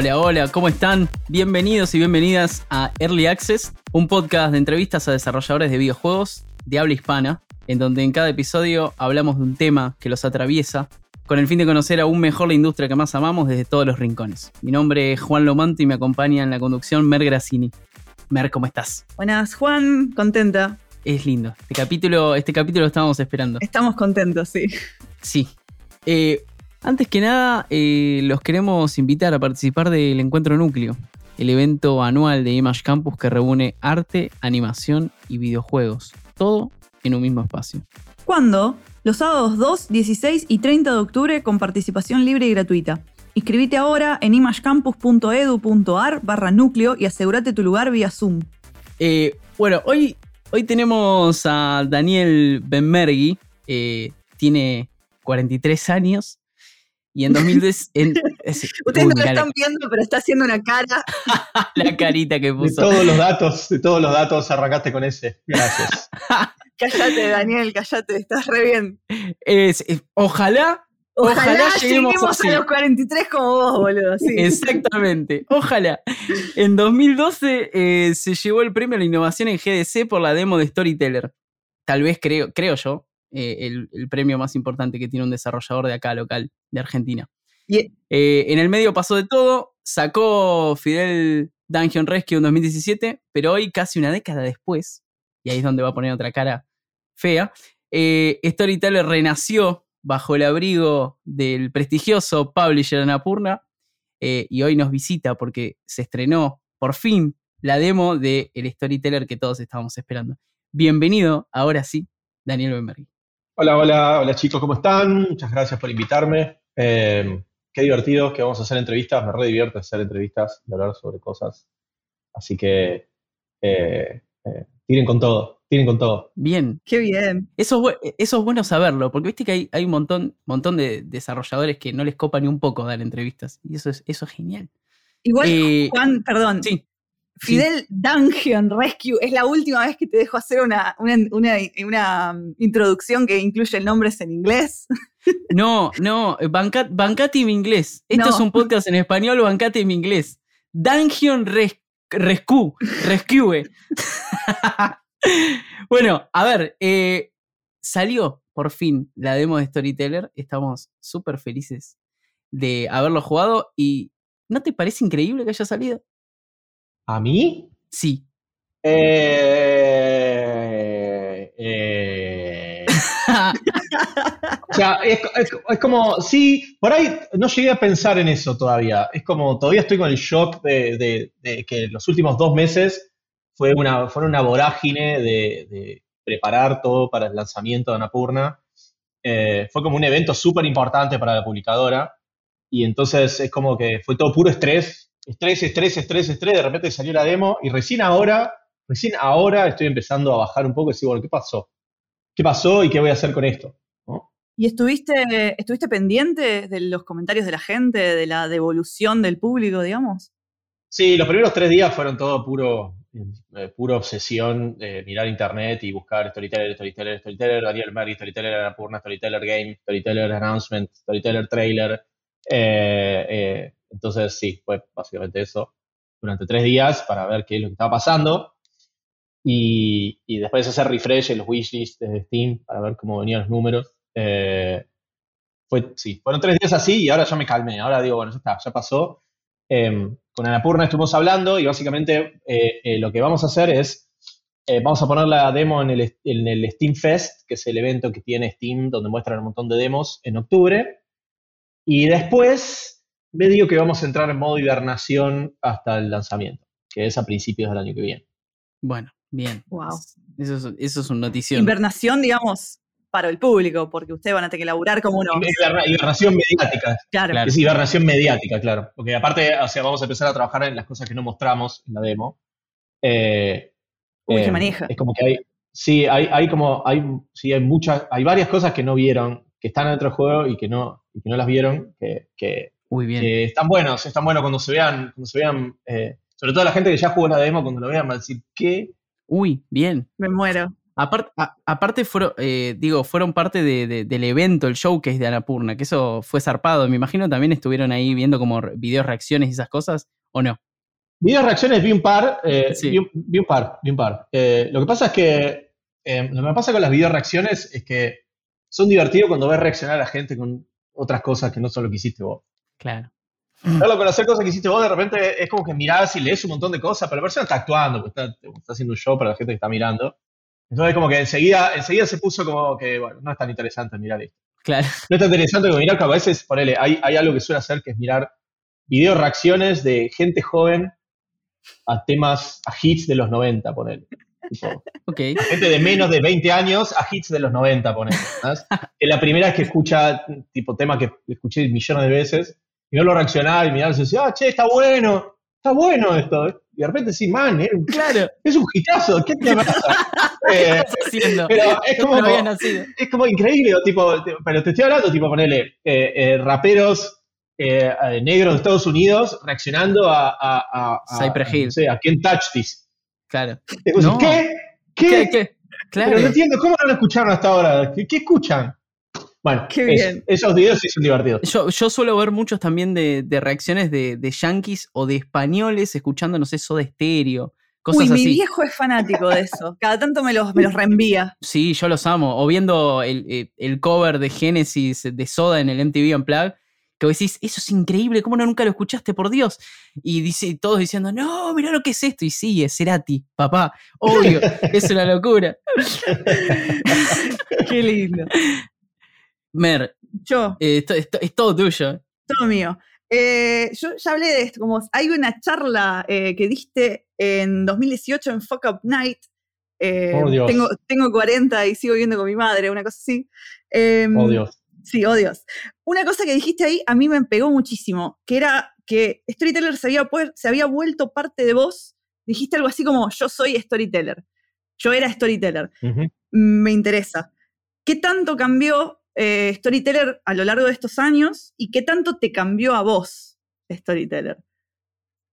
Hola, hola, ¿cómo están? Bienvenidos y bienvenidas a Early Access, un podcast de entrevistas a desarrolladores de videojuegos de habla hispana, en donde en cada episodio hablamos de un tema que los atraviesa, con el fin de conocer aún mejor la industria que más amamos desde todos los rincones. Mi nombre es Juan Lomanto y me acompaña en la conducción Mer Grassini. Mer, ¿cómo estás? Buenas, Juan, contenta. Es lindo. Este capítulo, este capítulo lo estábamos esperando. Estamos contentos, sí. Sí. Eh, antes que nada, eh, los queremos invitar a participar del Encuentro Núcleo, el evento anual de Image Campus que reúne arte, animación y videojuegos, todo en un mismo espacio. ¿Cuándo? Los sábados 2, 16 y 30 de octubre con participación libre y gratuita. Inscribite ahora en imagecampus.edu.ar barra núcleo y asegúrate tu lugar vía Zoom. Eh, bueno, hoy, hoy tenemos a Daniel Benmergui, eh, tiene 43 años, y en 2010. Ustedes no lo están viendo, pero está haciendo una cara. la carita que puso. De todos los datos, de todos los datos arrancaste con ese. Gracias. cállate, Daniel, cállate, estás re bien. ojalá. Ojalá, lleguemos, a los 43 como vos, boludo. Exactamente. Ojalá. En 2012 eh, se llevó el premio a la innovación en GDC por la demo de Storyteller. Tal vez creo, creo yo, eh, el, premio más importante que tiene un desarrollador de acá local, de Argentina. Eh, en el medio pasó de todo, sacó Fidel Dungeon Rescue en 2017, pero hoy, casi una década después, y ahí es donde va a poner otra cara fea, eh, Storyteller renació bajo el abrigo del prestigioso publisher Anapurna y hoy nos visita porque se estrenó por fin la demo del el Storyteller que todos estábamos esperando. Bienvenido, ahora sí, Daniel Benberg. Hola, hola, hola chicos, ¿cómo están? Muchas gracias por invitarme. Eh, qué divertido que vamos a hacer entrevistas, me re divierte hacer entrevistas y hablar sobre cosas. Así que eh, eh, tiren con todo, tiren con todo. Bien. Qué bien. Eso es, eso es bueno saberlo, porque viste que hay, hay un montón, montón de desarrolladores que no les copa ni un poco dar entrevistas. Y eso es, eso es genial. Igual, Juan, perdón. Sí. Fidel Dungeon Rescue es la última vez que te dejo hacer una, una, um, introducción que incluye nombres en inglés. No, no, bancate mi inglés. Esto es un podcast en español, bancate inglés. Dungeon Rescue. Rescue. bueno, a ver, eh, salió por fin la demo de Storyteller. Estamos súper felices de haberlo jugado y ¿no te parece increíble que haya salido? ¿A mí? Sí. Eh, eh. o sea, es, como, sí, por ahí no llegué a pensar en eso todavía. Es como, todavía estoy con el shock de, que los últimos dos meses fue una, fueron una vorágine de, preparar todo para el lanzamiento de Anapurna. Eh, fue como un evento súper importante para la publicadora y entonces es como que fue todo puro estrés estrés, estrés, estrés, estrés, de repente salió la demo y recién ahora, recién ahora estoy empezando a bajar un poco y decir, bueno, ¿qué pasó? ¿Qué pasó y qué voy a hacer con esto? ¿Y estuviste, estuviste pendiente de los comentarios de la gente, de la devolución del público, digamos? Sí, los primeros tres días fueron todo puro, eh, pura obsesión de mirar internet y buscar Storyteller, Storyteller, Storyteller, Daniel Mary, Storyteller Anapurna, Storyteller Game, Storyteller Announcement, Storyteller Trailer. Eh, eh, entonces, sí, fue básicamente eso durante tres días para ver qué es lo que estaba pasando. Y, y después hacer refresh en los wishlists de Steam para ver cómo venían los números. Eh, fue, sí, fueron tres días así y ahora ya me calmé. Ahora digo, bueno, ya está, ya pasó. Em, con Anapurna estuvimos hablando y básicamente eh, eh, lo que vamos a hacer es, vamos a poner la demo en el, en el Steam Fest, que es el evento que tiene Steam donde muestran un montón de demos en octubre. Y después medio que vamos a entrar en modo hibernación hasta el lanzamiento, que es a principios del año que viene. Bueno, bien. Wow. Eso es, eso es una notición. Hibernación, digamos, para el público, porque ustedes van a tener que laburar como uno. Hibernación mediática. Claro. Es hibernación mediática, claro. Porque aparte, o sea, vamos a empezar a trabajar en las cosas que no mostramos en la demo. Eh, Uy, eh, maneja. Es como que hay, sí, hay, hay como, hay, sí, hay muchas, hay varias cosas que no vieron, que están en otro juego y que no, y que no las vieron, que, que muy bien. están buenos, están buenos cuando se vean, cuando se vean, eh, sobre todo la gente que ya jugó la demo, cuando lo vean va a decir, ¿qué? Uy, bien. Me muero. aparte, fueron, eh, digo, fueron parte del evento, el showcase de Anapurna, que eso fue zarpado. Me imagino también estuvieron ahí viendo como videos reacciones y esas cosas, ¿o no? Videos reacciones vi un par, eh, vi, un, par, vi un par. Eh, lo que pasa es que, lo que me pasa con las video reacciones es que son divertidos cuando ves reaccionar a la gente con otras cosas que no son lo que hiciste vos. Claro. Verlo con hacer cosas que hiciste vos, de repente es como que mirás y lees un montón de cosas, pero la persona está actuando, está, está haciendo un show para la gente que está mirando. Entonces, como que enseguida, enseguida se puso como que, bueno, no es tan interesante mirar esto. Claro. No es tan interesante como mirar, que a veces, ponele, hay, hay algo que suele hacer que es mirar video reacciones de gente joven a temas, a hits de los 90, ponele. okay. Gente de menos de 20 años a hits de los 90, ponele. es la primera vez que escucha, tipo, tema que escuché millones de veces, y no lo reaccionar y mirar y decir, ah, che, está bueno, está bueno esto. Y de repente sí, man, es, claro. es un hitazo, ¿qué te pasa? eh, pero es como, es como increíble, tipo, pero te estoy hablando, tipo, ponele, eh, eh, raperos eh, negros de Estados Unidos reaccionando a, a, a, Cypress Hill. No sé, a Can't Touch This. Claro. No. ¿Qué? ¿Qué? ¿Qué? Claro. Pero no entiendo, ¿cómo no lo escucharon hasta ahora? ¿Qué, qué escuchan? Bueno, esos videos sí son divertidos. Yo, yo suelo ver muchos también de, de reacciones de, de, yankees o de españoles escuchando, no sé, de estéreo. Cosas Uy, mi viejo es fanático de eso. Cada tanto me los, me los reenvía. Sí, yo los amo. O viendo el, eh, el cover de Genesis de Soda en el MTV Unplugged, que vos decís, eso es increíble, ¿cómo no nunca lo escuchaste, por Dios? Y dice, todos diciendo, no, mira lo que es esto. Y sí, es Cerati, papá, obvio, es una locura. Qué lindo. Mer, yo. Eh, es todo tuyo. Todo mío. Eh, yo ya hablé de esto, como hay una charla eh, que diste en 2018 en Fuck Up Night. Oh, tengo, tengo 40 y sigo viviendo con mi madre, una cosa así. Em, oh Dios. Sí, oh Dios. Una cosa que dijiste ahí a mí me pegó muchísimo, que era que Storyteller se había, se había vuelto parte de vos. Dijiste algo así como, yo soy Storyteller. Yo era Storyteller. Me interesa. ¿Qué tanto cambió eh, Storyteller a lo largo de estos años y qué tanto te cambió a vos Storyteller?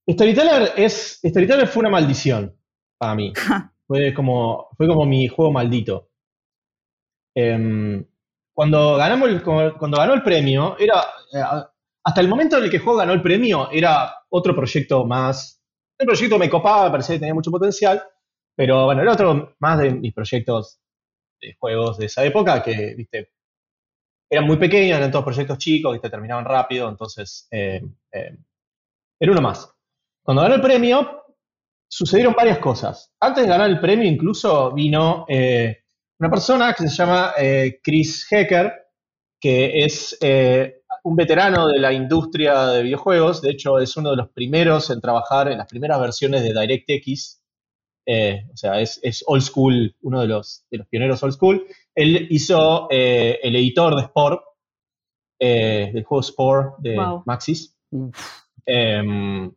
Storyteller, es, Storyteller fue una maldición para mí. fue, como, fue como mi juego maldito. Em, cuando, ganamos cuando ganó el premio, era eh, hasta el momento en el que el juego ganó el premio, era otro proyecto más. El proyecto me copaba, me parecía que tenía mucho potencial, pero bueno, era otro más de mis proyectos de juegos de esa época que, viste, eran muy pequeños, eran todos proyectos chicos que te terminaban rápido, entonces eh, eh, era uno más. Cuando ganó el premio, sucedieron varias cosas. Antes de ganar el premio, incluso vino eh, una persona que se llama Chris Hecker, que es un veterano de la industria de videojuegos. De hecho, es uno de los primeros en trabajar en las primeras versiones de DirectX. o sea, es, es, old school, uno de los, de los pioneros old school. Él hizo eh, el editor de Sport, eh, del juego Sport de Maxis. Em,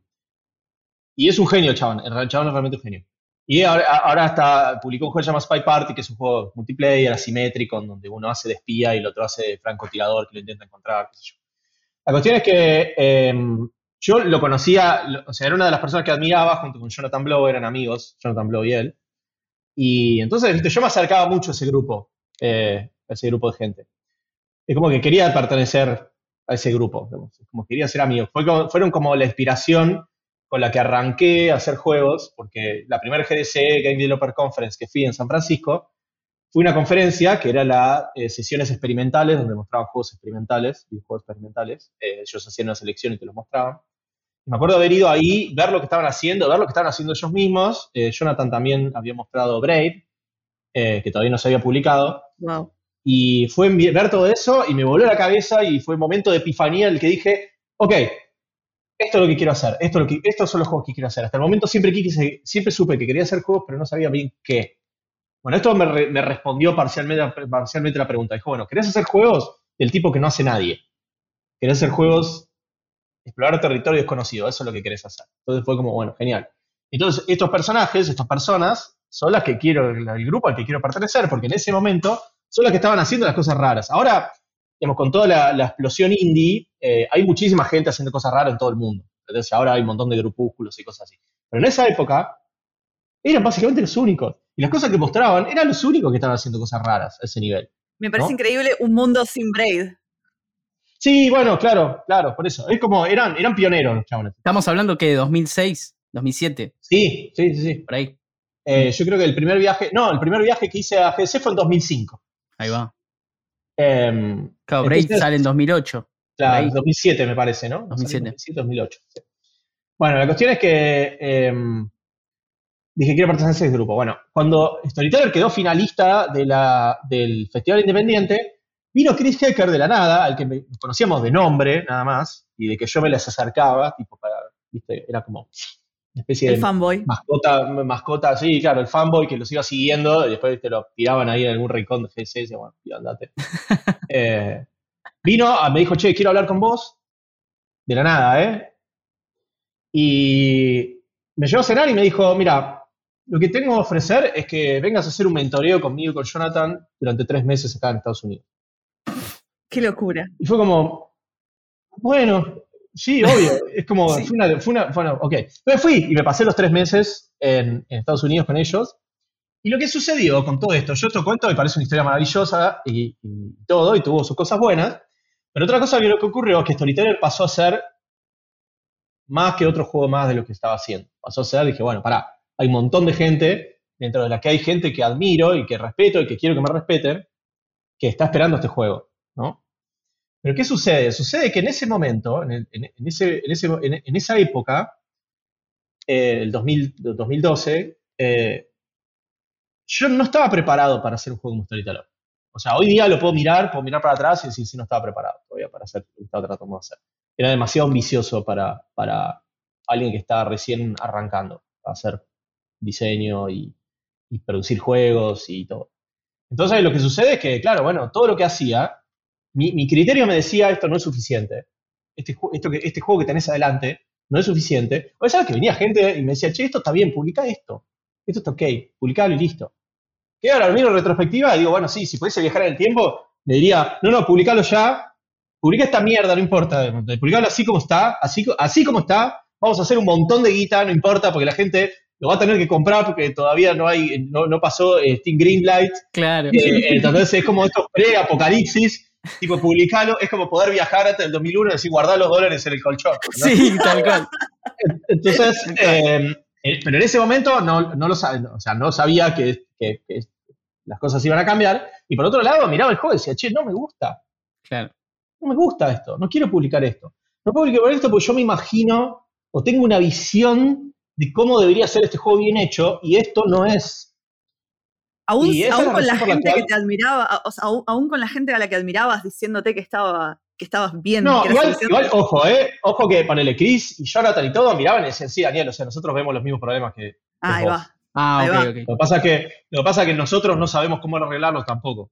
y es un genio, chaval. El chaval es realmente un genio. Y ahora, hasta publicó un juego que se llama Spy Party, que es un juego multiplayer, asimétrico, en donde uno hace de espía y el otro hace de francotirador que lo intenta encontrar, qué sé yo. La cuestión es que em, yo lo conocía, o sea, era una de las personas que admiraba junto con Jonathan Blow, eran amigos, Jonathan Blow y él. Y entonces, ¿viste? yo me acercaba mucho a ese grupo eh, ese grupo de gente. Es como que quería pertenecer a ese grupo, como quería ser amigo. fueron como la inspiración con la que arranqué a hacer juegos, porque la primera GDC, Game Developer Conference, que fui en San Francisco, fue una conferencia que era la eh, sesiones experimentales, donde mostraban juegos experimentales, videojuegos experimentales. Eh, ellos hacían una selección y te los mostraban. me acuerdo haber ido ahí, ver lo que estaban haciendo, ver lo que estaban haciendo ellos mismos. Jonathan también había mostrado Brave, que todavía no se había publicado. Y fue ver todo eso y me voló la cabeza y fue un momento de epifanía en el que dije, ok, esto es lo que quiero hacer, esto que, estos son los juegos que quiero hacer. Hasta el momento siempre, quise, siempre supe que quería hacer juegos, pero no sabía bien qué. Bueno, esto me, respondió parcialmente, parcialmente la pregunta. Dijo, bueno, ¿querés hacer juegos del tipo que no hace nadie? ¿Querés hacer juegos, explorar territorio desconocido? Eso es lo que querés hacer. Entonces fue como, bueno, genial. Entonces, estos personajes, estas personas, son las que quiero, el grupo al que quiero pertenecer, porque en ese momento son las que estaban haciendo las cosas raras. Ahora, digamos, con toda la, explosión indie, eh, hay muchísima gente haciendo cosas raras en todo el mundo. Entonces ahora hay un montón de grupúsculos y cosas así. Pero en esa época, eran básicamente los únicos. y las cosas que mostraban eran los únicos que estaban haciendo cosas raras a ese nivel. Me parece ¿No? increíble un mundo sin Braid. Sí, bueno, claro, claro, por eso. Es como, eran, eran pioneros los chabones. Estamos hablando que de 2006, 2007, Sí, sí, sí, sí. por ahí. Eh, yo creo que el primer viaje, no, el primer viaje que hice a GDC fue en 2005. Ahí va. Em, Claro, sale en 2008. Claro, Ahí. 2007 me parece, ¿no? 2007. 2007, 2008. sí. Bueno, la cuestión es que em, dije, quiero pertenecer a ese grupo. Bueno, cuando Storyteller quedó finalista de la, del Festival Independiente, vino Chris Hecker de la nada, al que me- nos conocíamos de nombre, nada más, y de que yo me les acercaba, tipo, para, viste, era como una especie El de fanboy. mascota, mascota, sí, claro, el fanboy que los iba siguiendo y después te lo tiraban ahí en algún rincón de decía, bueno, tío, andate. Eh, vino, ah, me dijo, che, quiero hablar con vos. De la nada, ¿eh? Y me llevó a cenar y me dijo, mira, lo que tengo que ofrecer es que vengas a hacer un mentoreo conmigo y con Jonathan durante tres meses acá en Estados Unidos. Qué locura. Y fue como, bueno, sí, obvio. Es como, Sí. fue una, fue una- bueno, ok. Entonces fui y me pasé los tres meses en, en Estados Unidos con ellos. Y lo que sucedió con todo esto, yo te cuento, me parece una historia maravillosa y, y todo, y tuvo sus cosas buenas. Pero otra cosa que lo que ocurrió es que Storyteller pasó a ser más que otro juego más de lo que estaba haciendo. Pasó a ser, dije, bueno, pará, hay un montón de gente, dentro de la que hay gente que admiro y que respeto y que quiero que me respeten, que está esperando este juego, ¿no? Pero ¿qué sucede? Sucede que en ese momento, en, el- en- ese- en en- esa época, eh, el 2000 2012, eh, yo no estaba preparado para hacer un juego como Storyteller. O sea, hoy día lo puedo mirar, puedo mirar para atrás y decir, sí, no estaba preparado todavía para hacer lo que estaba tratando de hacer. Era demasiado ambicioso para, para alguien que está recién arrancando a hacer diseño y, y producir juegos y todo. Entonces, lo que sucede es que, claro, bueno, todo lo que hacía, mi, mi criterio me decía, esto no es suficiente. Este, esto que, este juego que tenés adelante no es suficiente. O sabes que venía gente y me decía, che, esto está bien, publica esto. Esto está ok, publicalo y listo. Que ahora lo miro en retrospectiva y digo, bueno, sí, si pudiese viajar en el tiempo, le diría, no, no, publicalo ya, publica esta mierda, no importa, publicalo así como está, así, así como está, vamos a hacer un montón de guita, no importa, porque la gente lo va a tener que comprar porque todavía no hay, no, no pasó eh, Steam Greenlight, Claro. eh, entonces es como estos pre-apocalipsis, tipo publicalo, es como poder viajar hasta el 2001 y decir guardar los dólares en el colchón. ¿no? Sí, tal cual. Entonces, eh, eh, pero en ese momento no, no lo sabía, o sea, no sabía que, que- que las cosas iban a cambiar. Y por otro lado, miraba el juego y decía, che, no me gusta, Claro. no me gusta esto, no quiero publicar esto. No puedo publicar esto porque yo me imagino o tengo una visión de cómo debería ser este juego bien hecho y esto no es. Aún, con la gente cual- que te admiraba, a- o sea, aún, aún con la gente a la que admirabas diciéndote que estaba que estabas bien. No, que igual, ojo, eh, ojo que ponele Chris y Jonathan y todo miraban y decían, sí, Daniel, o sea, nosotros vemos los mismos problemas que, Ah, ahí vos. va. Ah, Ahí ok, va. ok. Lo que pasa es que, lo que, pasa es que nosotros no sabemos cómo arreglarlos tampoco.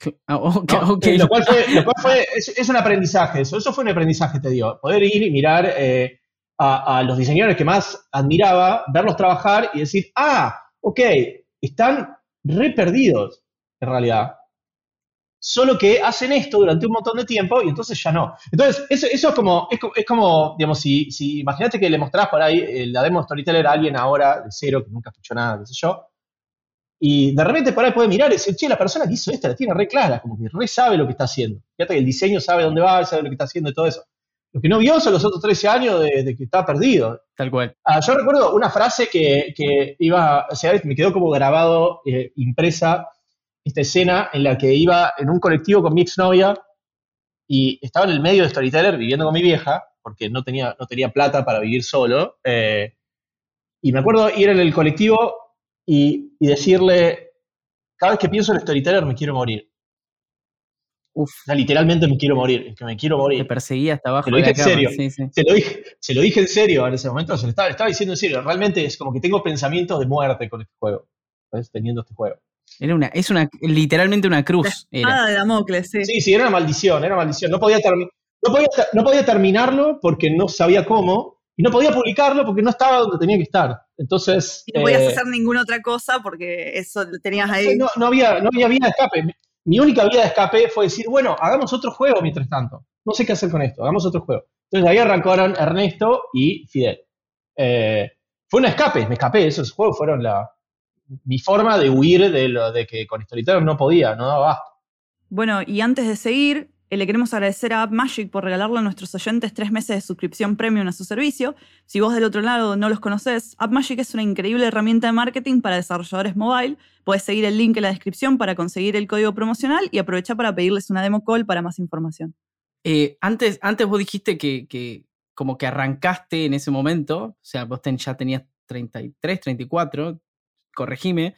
Ah, ok, ¿no? ok. Eh, Lo cual fue, lo cual fue- es, es un aprendizaje, eso, eso fue un aprendizaje, te digo. Poder ir y mirar eh, a, a los diseñadores que más admiraba, verlos trabajar y decir, ah, ok, están re perdidos, en realidad. Solo que hacen esto durante un montón de tiempo y entonces ya no. Entonces, eso, es como, es, es como, digamos, si, si imagínate que le mostrás por ahí eh, la demo de Storyteller a alguien ahora de cero, que nunca escuchó nada, qué sé yo, y de repente por ahí puede mirar y decir, che, la persona que hizo esta la tiene re clara, como que re sabe lo que está haciendo. Fíjate que el diseño sabe dónde va, sabe lo que está haciendo y todo eso. Lo que no vio son los otros 13 años de, de que está perdido. Tal cual. Ah, yo recuerdo una frase que, que iba, o sea, me quedó como grabado, eh, impresa, esta escena en la que iba en un colectivo con mi exnovia y estaba en el medio de Storyteller viviendo con mi vieja, porque no tenía, no tenía plata para vivir solo. eh, y me acuerdo ir en el colectivo y, y decirle, cada vez que pienso en Storyteller me quiero morir. Uf, O sea, literalmente me quiero morir, es que me quiero te morir. perseguía hasta abajo Te lo de la dije en cama. serio. Sí, sí. Se lo, dije, se lo dije en serio en ese momento, se lo estaba, estaba diciendo en serio. Realmente es como que tengo pensamientos de muerte con este juego, teniendo este juego. Era una, es una, literalmente una La cruz. Era. espada de Damocles, sí. Sí, sí, era una maldición, era una maldición. No podía, termi- no, podía, no podía terminarlo porque no sabía cómo, y no podía publicarlo porque no estaba donde tenía que estar. Entonces, Y no podías eh, hacer ninguna otra cosa porque eso lo tenías ahí. no, no había, no había vía de escape. Mi- única vía de escape fue decir, bueno, hagamos otro juego mientras tanto. No sé qué hacer con esto, hagamos otro juego. Entonces ahí arrancaron Ernesto y Fidel. Eh, fue un escape, me escapé, esos juegos fueron la, mi forma de huir de, lo, de que con Storyteller no podía, no daba basto. Bueno, y antes de seguir, eh, le queremos agradecer a AppMagic por regalarle a nuestros oyentes tres meses de suscripción premium a su servicio. Si vos del otro lado no los conocés, AppMagic es una increíble herramienta de marketing para desarrolladores mobile. Puedes seguir el link en la descripción para conseguir el código promocional y aprovechar para pedirles una demo call para más información. Eh, antes, antes vos dijiste que, que como que arrancaste en ese momento, o sea, vos ya tenías 33, 34, corregime,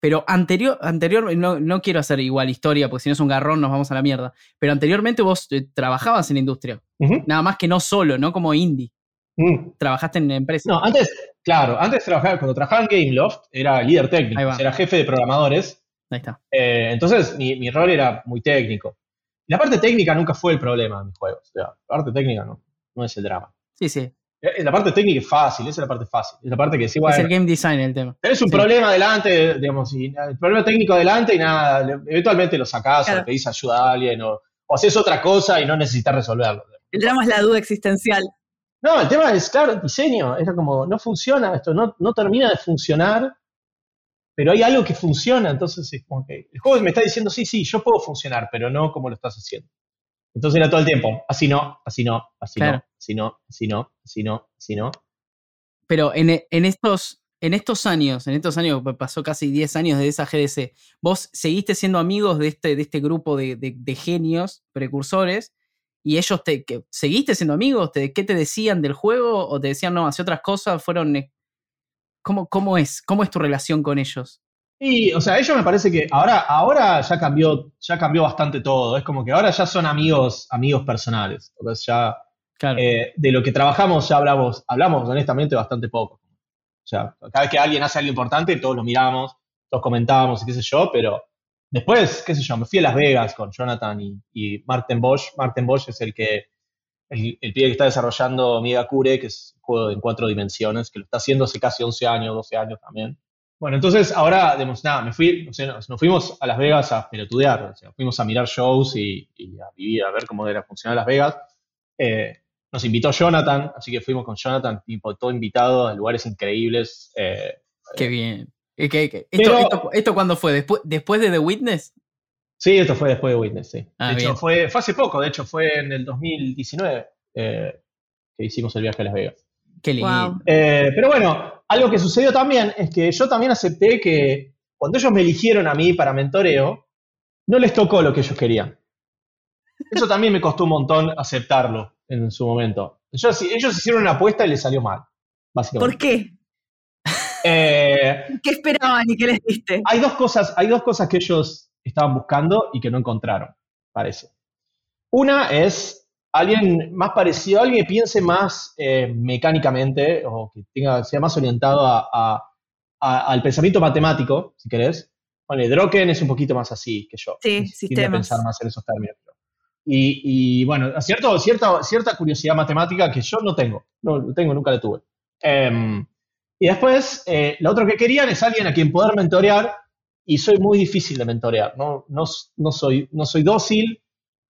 pero anterior, anterior no, no quiero hacer igual historia, porque si no es un garrón nos vamos a la mierda, pero anteriormente vos eh, trabajabas en la industria, nada más que no solo, no como indie, Mm. trabajaste en empresa. No, antes, claro, antes trabajaba, cuando trabajaba en Gameloft, era líder técnico, era jefe de programadores, Ahí está. eh, entonces mi, mi rol era muy técnico. La parte técnica nunca fue el problema de mis juegos, o sea, la parte técnica no, no es el drama. Sí, sí. Eh, La parte técnica es fácil, esa es la parte fácil, es la parte que sí, es bueno, el game design el tema. Tenés un Sí. problema adelante, digamos, y el problema técnico adelante y nada, eventualmente lo sacás o Claro. le pedís ayuda a alguien o, o haces otra cosa y no necesitas resolverlo. El drama es la duda existencial. No, el tema es, claro, el diseño, era como, no funciona esto, no, no termina de funcionar, pero hay algo que funciona, entonces es como que el juego me está diciendo, sí, sí, yo puedo funcionar, pero no como lo estás haciendo. Entonces era todo el tiempo, así no, así no, así Claro. no, así no, así no, así no, así no. Pero en, e- en estos, en estos años, en estos años, pasó casi 10 años de esa GDC, vos seguiste siendo amigos de este, de este grupo de, de- de genios precursores y ellos te que, seguiste siendo amigos, te, ¿qué te decían del juego? ¿O te decían, no, hace otras cosas? ¿Fueron... eh, ¿Cómo, cómo es? ¿Cómo es tu relación con ellos? Y, o sea, ellos me parece que ahora, ahora ya cambió, ya cambió bastante todo. Es como que ahora ya son amigos, amigos personales. Entonces ya Claro. eh, de lo que trabajamos ya hablamos, hablamos honestamente bastante poco. O sea, cada vez que alguien hace algo importante, todos lo miramos, todos comentábamos y qué sé yo, pero después, qué sé yo, me fui a Las Vegas con Jonathan y, y Martin Bosch. Martin Bosch es el que, el, el pibe que está desarrollando Megakure, que es un juego en cuatro dimensiones, que lo está haciendo hace casi 11 años, 12 años también. Bueno, entonces ahora, digamos, nada, me fui, o sea, nos, nos fuimos a Las Vegas a pelotudear, o sea, fuimos a mirar shows y, y a vivir, a ver cómo era funcionar Las Vegas. Eh, nos invitó Jonathan, así que fuimos con Jonathan, tipo, todo invitado a lugares increíbles. eh, Qué bien. Eh, que- ¿Esto, Pero- esto, esto cuándo fue? ¿Después, ¿Después de The Witness? sí, esto fue después de Witness, sí. Ah, de hecho, bien. fue, fue hace poco, de hecho, fue en el 2019 eh, que hicimos el viaje a Las Vegas. Qué lindo. Wow. Eh, pero bueno, algo que sucedió también es que yo también acepté que cuando ellos me eligieron a mí para mentoreo, no les tocó lo que ellos querían. Eso también me costó un montón aceptarlo en su momento. Ellos, ellos hicieron una apuesta y les salió mal, básicamente. ¿Por qué? Eh, ¿Qué esperaban y qué les diste? hay, dos cosas, hay dos cosas que ellos estaban buscando y que no encontraron, parece. Una es alguien más parecido, alguien que piense más eh, mecánicamente o que tenga, sea más orientado a- a- a- al pensamiento matemático, si querés. Bueno, Droken es un poquito más así que yo. Sí, sistemas. pensar más en esos términos. Y, y, bueno, cierto, cierta, cierta curiosidad matemática que yo no tengo. No tengo, nunca la tuve. Em, y después, eh, lo otro que querían es alguien a quien poder mentorear, y soy muy difícil de mentorear. No, no, no, soy, no soy dócil,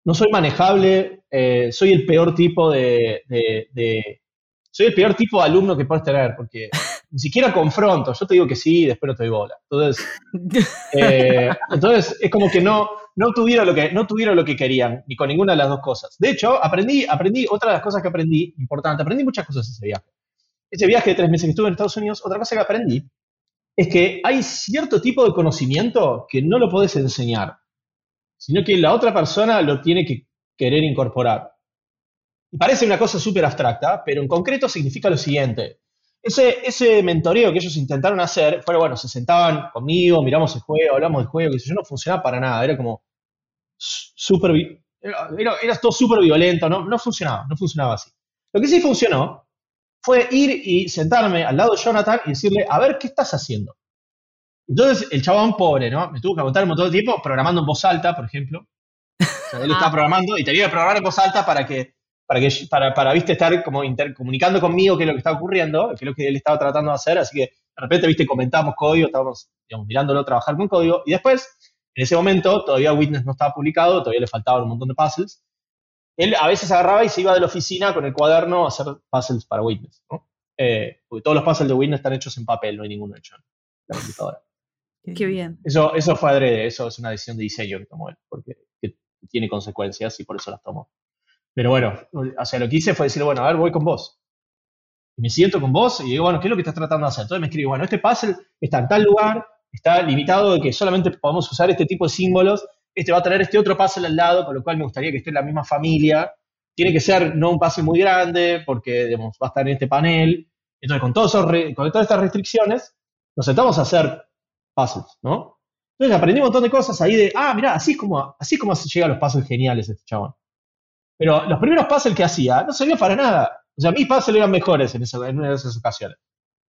no soy manejable, eh, soy el peor tipo de, de- de- Soy el peor tipo de alumno que puedes tener, porque ni siquiera confronto. Yo te digo que sí y después no te doy bola. Entonces, eh, entonces es como que no, no, tuvieron lo que, no tuvieron lo que querían, ni con ninguna de las dos cosas. De hecho, aprendí, aprendí, otra de las cosas que aprendí, importante, aprendí muchas cosas ese viaje. Ese viaje de tres meses que estuve en Estados Unidos, otra cosa que aprendí es que hay cierto tipo de conocimiento que no lo podés enseñar, sino que la otra persona lo tiene que querer incorporar. Y parece una cosa súper abstracta, pero en concreto significa lo siguiente. Ese, ese mentoreo que ellos intentaron hacer, fue, bueno, se sentaban conmigo, miramos el juego, hablamos del juego, que yo, no funcionaba para nada, era como súper, era, era todo súper violento, no, no funcionaba, no funcionaba así. Lo que sí funcionó fue ir y sentarme al lado de Jonathan y decirle, a ver, ¿qué estás haciendo? Entonces, el chabón pobre, ¿no? Me tuvo que aguantar un montón de tiempo programando en voz alta, por ejemplo. O sea, él estaba Ah. programando y tenía que programar en voz alta para que, para que, para, para viste, estar como inter- comunicando conmigo qué es lo que estaba ocurriendo, qué es lo que él estaba tratando de hacer. Así que, de repente, viste, comentábamos código, estábamos, digamos, mirándolo trabajar con código. Y después, en ese momento, todavía Witness no estaba publicado, todavía le faltaban un montón de puzzles. Él a veces agarraba y se iba de la oficina con el cuaderno a hacer puzzles para Witness, ¿no? Eh, porque todos los puzzles de Witness están hechos en papel, no hay ninguno hecho en la computadora. Qué bien. Eso, eso fue adrede, eso es una decisión de diseño que tomó él, porque que tiene consecuencias y por eso las tomó. Pero bueno, o sea, lo que hice fue decir, bueno, a ver, voy con vos. Y me siento con vos y digo, bueno, ¿qué es lo que estás tratando de hacer? Entonces me escribe, bueno, este puzzle está en tal lugar, está limitado de que solamente podemos usar este tipo de símbolos, este va a tener este otro puzzle al lado, con lo cual me gustaría que esté en la misma familia. Tiene que ser no un puzzle muy grande, porque digamos, va a estar en este panel. Entonces, con, todos con todas estas restricciones, nos sentamos a hacer puzzles, ¿no? Entonces aprendí un montón de cosas ahí de, ah, mira, así es como, así es como se llega a los puzzles geniales este chabón. Pero los primeros puzzles que hacía no servían para nada. O sea, mis puzzles eran mejores en, esa, en una de esas ocasiones.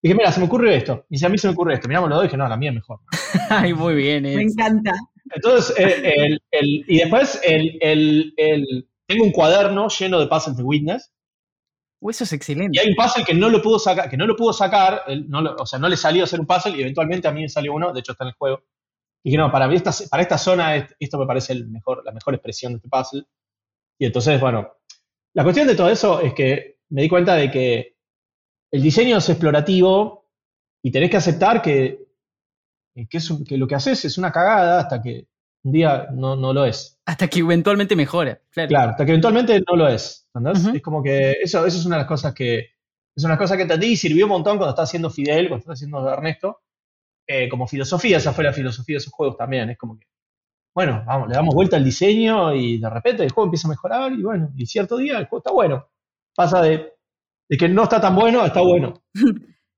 Dije, mira, se me ocurre esto. Y si a mí se me ocurre esto, miramos lo doy, dije, no, la mía es mejor. Ay, muy bien. Me encanta. Entonces, eh, el, y después el, tengo un cuaderno lleno de puzzles de Witness. Uh, eso es excelente. Y hay un puzzle que no lo pudo sacar, que no lo pudo sacar, o sea, no le salió a hacer un puzzle y eventualmente a mí me salió uno, de hecho está en el juego. Y dije, no, para mí esta, para esta zona esto me parece el mejor, la mejor expresión de este puzzle. Y entonces, bueno, la cuestión de todo eso es que me di cuenta de que el diseño es explorativo y tenés que aceptar que, que, lo que haces es una cagada hasta que un día no, lo es. Hasta que eventualmente mejora, claro. Claro, hasta que eventualmente no lo es. Es como que eso, eso es una de las cosas que es una cosa que entendí y sirvió un montón cuando estaba haciendo Fidel, cuando estaba haciendo Ernesto. Eh, como filosofía, esa fue la filosofía de esos juegos también. Es como que, bueno, vamos, le damos vuelta al diseño y de repente el juego empieza a mejorar y bueno, y cierto día el juego está bueno. Pasa de, que no está tan bueno a está bueno.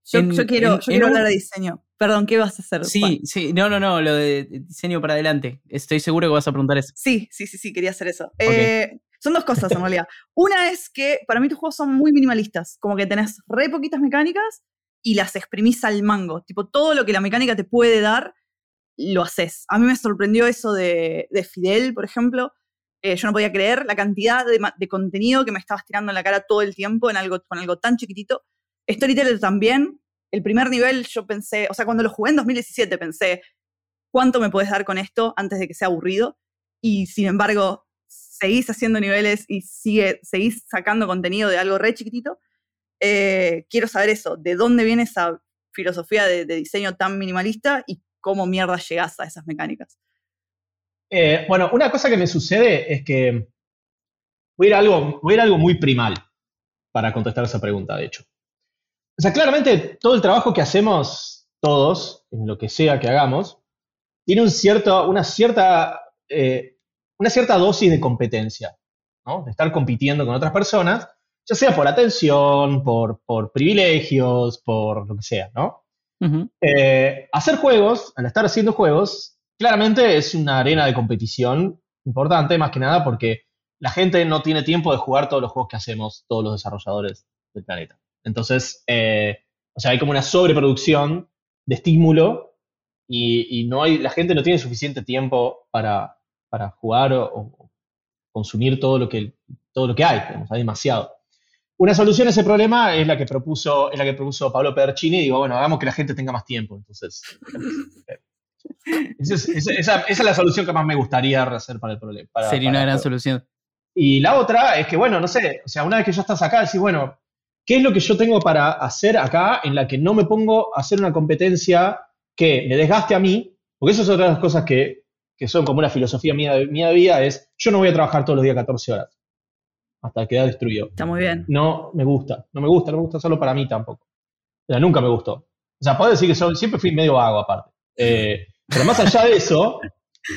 yo, quiero, hablar de diseño. Perdón, ¿qué vas a hacer? Sí, sí, no, no, no, lo de diseño para adelante. Estoy seguro que vas a preguntar eso. Sí, sí, sí, sí, quería hacer eso. Eh, son dos cosas en realidad. Una es que para mí tus juegos son muy minimalistas, como que tenés re poquitas mecánicas y las exprimís al mango. Tipo, todo lo que la mecánica te puede dar, lo haces. A mí me sorprendió eso de, Fidel, por ejemplo. Eh, yo no podía creer la cantidad de, contenido que me estabas tirando en la cara todo el tiempo en algo, con algo tan chiquitito. Storyteller también. El primer nivel yo pensé, o sea, cuando lo jugué en 2017 pensé, ¿cuánto me puedes dar con esto antes de que sea aburrido? Y sin embargo, seguís haciendo niveles y sigue, seguís sacando contenido de algo re chiquitito. Eh, quiero saber eso, de dónde viene esa filosofía de, diseño tan minimalista y cómo mierda llegas a esas mecánicas. Eh, bueno, una cosa que me sucede es que voy a, ir a algo, voy a algo muy primal para contestar esa pregunta, de hecho. O sea, claramente todo el trabajo que hacemos todos, en lo que sea que hagamos, tiene un cierto, una, cierta, eh, una cierta dosis de competencia, ¿no? De estar compitiendo con otras personas ya sea por atención, por, privilegios, por lo que sea, ¿no? Eh, hacer juegos, al estar haciendo juegos, claramente es una arena de competición importante, más que nada porque la gente no tiene tiempo de jugar todos los juegos que hacemos, todos los desarrolladores del planeta. Entonces, eh, o sea, hay como una sobreproducción de estímulo y, no hay, la gente no tiene suficiente tiempo para, jugar o, consumir todo lo que, todo lo que hay, hay demasiado. Una solución a ese problema es la que propuso, es la que propuso Pablo Pedercini. Digo, bueno, hagamos que la gente tenga más tiempo. Entonces, esa, es, la solución que más me gustaría hacer para el problema. Sería una gran solución. Y la otra es que, bueno, no sé, o sea, una vez que ya estás acá, decís, bueno, ¿qué es lo que yo tengo para hacer acá en la que no me pongo a hacer una competencia que me desgaste a mí? Porque eso es otra de las cosas que, que son como una filosofía mía, mía de vida, es yo no voy a trabajar todos los días 14 horas hasta quedar destruido. Está muy bien. No me gusta, no me gusta, no me gusta solo para mí tampoco. O sea, nunca me gustó. O sea, puedo decir que siempre fui medio vago aparte. Eh, pero más allá de eso,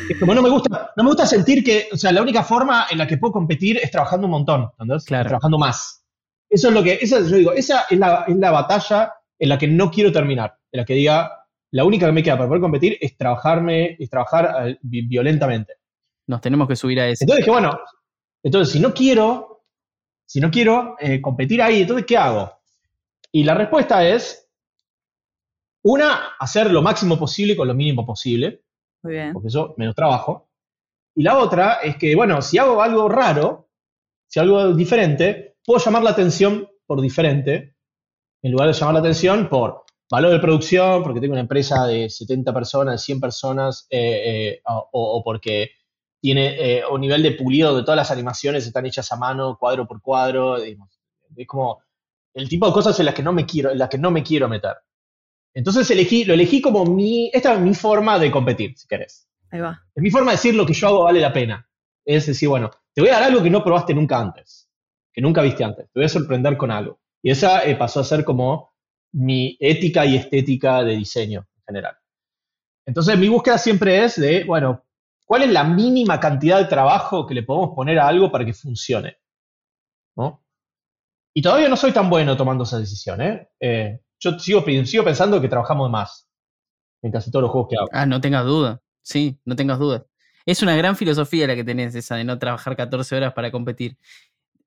es como no me gusta, no me gusta sentir que, o sea, la única forma en la que puedo competir es trabajando un montón, ¿entendés? Trabajando más. Eso es lo que, esa, yo digo, esa es la, es la batalla en la que no quiero terminar, en la que diga, la única que me queda para poder competir es trabajarme, es trabajar violentamente. Nos tenemos que subir a eso. Entonces dije, bueno, entonces si no quiero, si no quiero eh, competir ahí, entonces, ¿qué hago? Y la respuesta es, una, hacer lo máximo posible con lo mínimo posible. Muy bien. Porque eso menos trabajo. Y la otra es que, bueno, si hago algo raro, si hago algo diferente, puedo llamar la atención por diferente, en lugar de llamar la atención por valor de producción, porque tengo una empresa de 70 personas, 100 personas, eh, eh, o, porque tiene eh, un nivel de pulido de todas las animaciones están hechas a mano, cuadro por cuadro. es como el tipo de cosas en las que no me quiero, en las que no me quiero meter. Entonces elegí, lo elegí como mi, esta es mi forma de competir, si querés. Ahí va. Es mi forma de decir lo que yo hago vale la pena. Es decir, bueno, te voy a dar algo que no probaste nunca antes, que nunca viste antes. Te voy a sorprender con algo. Y esa eh, pasó a ser como mi ética y estética de diseño en general. Entonces mi búsqueda siempre es de, bueno, ¿cuál es la mínima cantidad de trabajo que le podemos poner a algo para que funcione? ¿No? Y todavía no soy tan bueno tomando esa decisión. ¿eh? Eh, yo sigo, sigo pensando que trabajamos más en casi todos los juegos que hago. Ah, no tengas duda. Sí, no tengas duda. Es una gran filosofía la que tenés, esa de no trabajar 14 horas para competir.